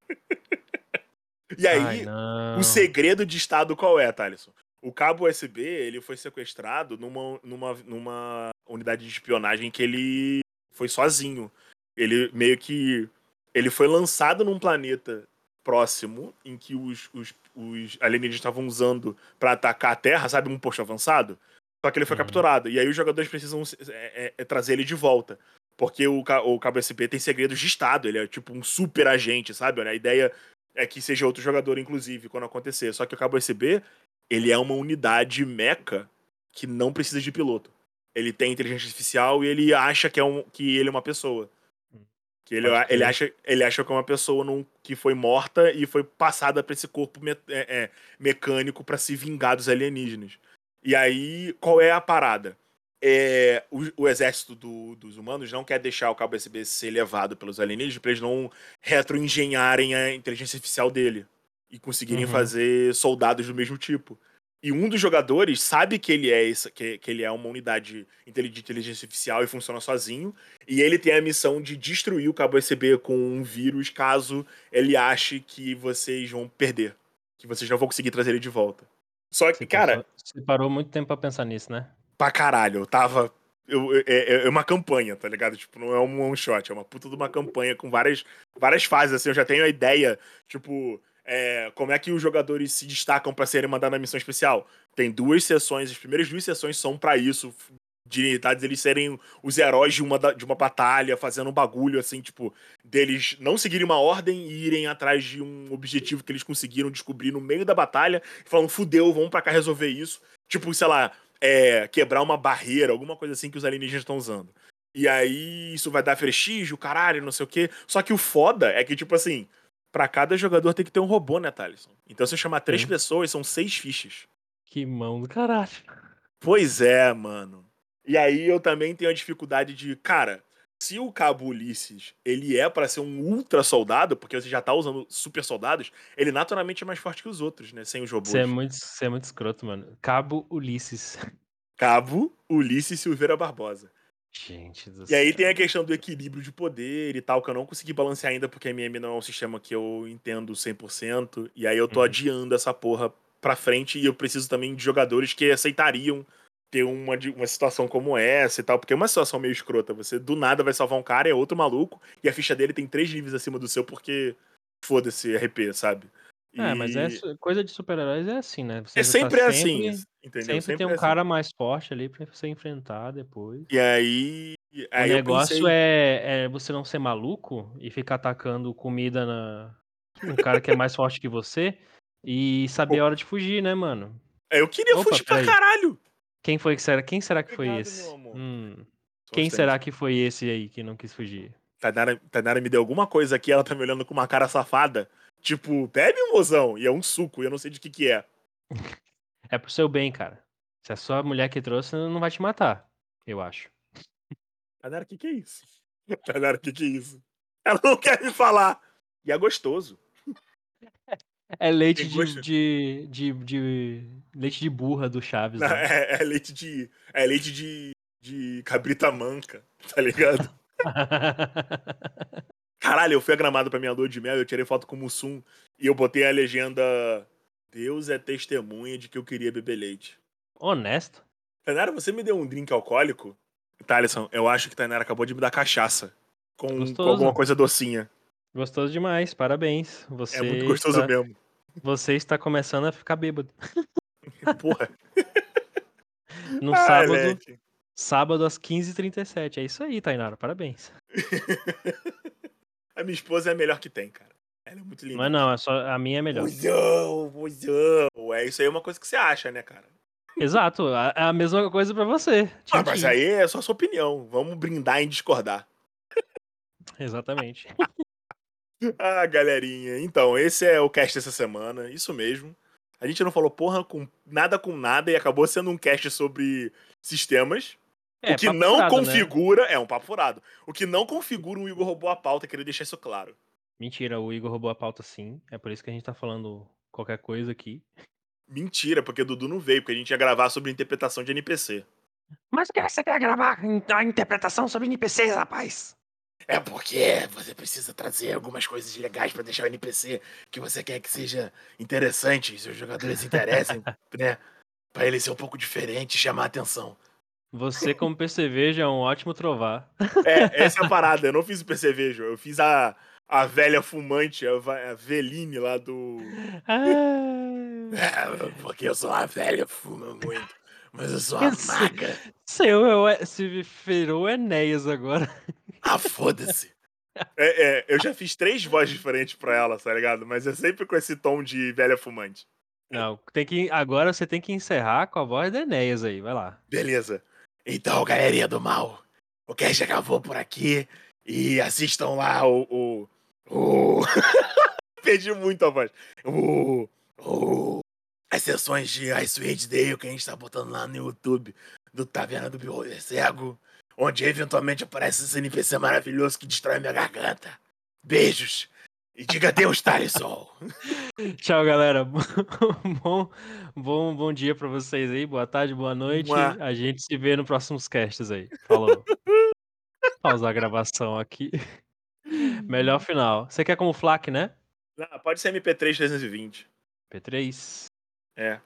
A: E
B: Ai,
A: aí,
B: não.
A: o segredo de estado qual é, Thaleson? O cabo USB, ele foi sequestrado numa, numa, numa unidade de espionagem que ele foi sozinho. Ele meio que. Ele foi lançado num planeta próximo em que os, os, os alienígenas estavam usando para atacar a Terra, sabe? Um posto avançado. Só que ele foi
B: Uhum.
A: capturado. E aí os jogadores precisam é, é, é, trazer ele de volta. Porque o, o cabo USB tem segredos de Estado. Ele é tipo um super agente, sabe? A ideia é que seja outro jogador, inclusive, quando acontecer. Só que o cabo USB, ele é uma unidade meca que não precisa de piloto. Ele tem inteligência artificial e ele acha que, é um, que ele é uma pessoa. Que ele,
B: Pode crer.
A: ele, acha, ele acha que é uma pessoa num- que foi morta e foi passada pra esse corpo me- é, é, mecânico pra se vingar dos alienígenas. E aí, qual é a parada? É, o, o exército do- dos humanos não quer deixar o cabo USB ser levado pelos alienígenas pra eles não retroengenharem a inteligência artificial dele e conseguirem
B: Uhum.
A: fazer soldados do mesmo tipo. E um dos jogadores sabe que ele é esse, que, que ele é uma unidade de inteligência artificial e funciona sozinho. E ele tem a missão de destruir o cabo USB com um vírus caso ele ache que vocês vão perder. Que vocês não vão conseguir trazer ele de volta. Só que,
B: Você
A: cara,
B: pensou- você parou muito tempo pra pensar nisso, né?
A: Pra caralho, eu tava. eu- é, é- é uma campanha, tá ligado? Tipo, não é um one shot, é uma puta de uma campanha com várias, várias fases, assim. Eu já tenho a ideia, tipo, é, como é que os jogadores se destacam pra serem mandados na missão especial. Tem duas sessões, as primeiras duas sessões são pra isso. De tá, eles serem os heróis de uma, de uma batalha, fazendo um bagulho, assim, tipo, deles não seguirem uma ordem e irem atrás de um objetivo que eles conseguiram descobrir no meio da batalha, e falando, fudeu, vamos pra cá resolver isso. Tipo, sei lá, é, quebrar uma barreira, alguma coisa assim que os alienígenas estão usando. E aí isso vai dar prestígio, caralho, não sei o quê. Só que o foda é que, tipo assim, pra cada jogador tem que ter um robô, né, Thaleson? Então se eu chamar três
B: Sim.
A: pessoas, são seis fichas.
B: Que mão do caralho.
A: Pois é, mano. E aí eu também tenho a dificuldade de, cara, se o Cabo Ulisses, ele é pra ser um ultra soldado, porque você já tá usando super soldados, ele naturalmente é mais forte que os outros, né, sem os robôs.
B: Você é muito, você é muito escroto, mano. Cabo Ulisses.
A: Cabo Ulisses Silveira Barbosa.
B: Gente do
A: E aí tem a questão do equilíbrio de poder e tal, que eu não consegui balancear ainda, porque MM não é um sistema que eu entendo 100%, e aí eu tô
B: Uhum.
A: adiando essa porra pra frente, e eu preciso também de jogadores que aceitariam ter uma, uma situação como essa e tal, porque é uma situação meio escrota, você do nada vai salvar um cara, é outro maluco, e a ficha dele tem três níveis acima do seu, porque foda-se RP, sabe?
B: É, mas é
A: E
B: su- coisa de super-heróis é assim, né? Você
A: é
B: já
A: sempre
B: tá
A: assim,
B: sempre,
A: entendeu?
B: sempre tem um
A: é assim.
B: cara mais forte ali pra você enfrentar depois.
A: E aí...
B: O
A: aí eu
B: negócio
A: pensei-
B: é, é você não ser maluco e ficar atacando comida na um cara que é mais forte que você e saber a hora de fugir, né, mano?
A: É, eu queria
B: Opa,
A: fugir pra
B: peraí.
A: caralho!
B: Quem foi que será? Quem será que foi
A: Obrigado,
B: esse?
A: meu amor.
B: Hum, quem será que foi esse aí que não quis fugir?
A: Tainara, Tainara me deu alguma coisa aqui, ela tá me olhando com uma cara safada. Tipo, bebe um mozão. E é um suco, e eu não sei de que que é.
B: É pro seu bem, cara. Se é só a mulher que trouxe, não vai te matar, eu acho.
A: Tainara, o que que é isso? Tainara, o que que é isso? Ela não quer me falar. E é gostoso.
B: É leite
A: Tem
B: de,
A: gosto?
B: de, de, de- leite de burra do Chaves,
A: Não,
B: né?
A: é, é leite de. É leite de. de cabrita manca, tá ligado? Caralho, eu fui a gramado pra minha lua de mel, eu tirei foto com o Mussum e eu botei a legenda. Deus é testemunha de que eu queria beber leite.
B: Honesto.
A: Tainara, você me deu um drink alcoólico? Thaleson, eu acho que Tainara acabou de me dar cachaça. Com, com
B: Gostoso.
A: alguma coisa docinha.
B: Gostoso demais, parabéns. Você
A: É muito gostoso
B: está,
A: mesmo.
B: Você está começando a ficar bêbado.
A: Porra.
B: No
A: Ah,
B: sábado,
A: moleque.
B: sábado às 15h37. É isso aí, Tainara, parabéns.
A: A minha esposa é a melhor que tem, cara. Ela é muito linda.
B: Mas não, é só, a minha é melhor.
A: Mozão, mozão. É isso aí é uma coisa que você acha, né, cara?
B: Exato, é a mesma coisa pra você. Tchim,
A: Ah, mas aí é só sua opinião. Vamos brindar em discordar.
B: Exatamente.
A: Ah, galerinha. Então, esse é o cast dessa semana. Isso mesmo. A gente não falou porra com nada com nada e acabou sendo um cast sobre sistemas.
B: É,
A: o que não
B: furado, né?
A: configura. É um papo furado. O que não configura um Igor roubou a pauta, queria deixar isso claro.
B: Mentira, o Igor roubou a pauta sim. É por isso que a gente tá falando qualquer coisa aqui.
A: Mentira, porque Dudu não veio, porque a gente ia gravar sobre interpretação de NPC.
B: Mas o que você quer gravar a interpretação sobre NPCs, rapaz?
A: É porque você precisa trazer algumas coisas legais pra deixar o NPC que você quer que seja interessante, seus jogadores se interessem, né? Pra ele ser um pouco diferente e chamar a atenção.
B: Você, como percevejo, é um ótimo trovar.
A: É, essa é a parada. Eu não fiz o percevejo, eu fiz a, a velha fumante, a, a Veline lá do.
B: Ah,
A: É, porque eu sou uma velha, fuma muito. Mas eu sou uma maga.
B: seu, é- se virou Enéas agora.
A: Ah, foda-se. É, é, eu já fiz três vozes diferentes pra ela, tá ligado? Mas é sempre com esse tom de velha fumante.
B: Não, tem que, agora você tem que encerrar com a voz da Enéas aí, vai lá.
A: Beleza. Então, galerinha do mal, o cast acabou por aqui. E assistam lá o. o, o... Perdi muito a voz. O, o, as sessões de Ice Age Dale que a gente tá botando lá no YouTube do Taverna do Beholder Cego. Onde eventualmente aparece esse NPC maravilhoso que destrói minha garganta. Beijos. E diga Deus, Tarisol.
B: Tchau, galera. bom, bom, bom dia pra vocês aí. Boa tarde, boa noite.
A: Mua.
B: A gente se vê no próximos casts aí. Falou. Pausar a gravação aqui. Melhor final. Você quer como FLAC, né?
A: Não, pode ser MP3 320.
B: P3.
A: É.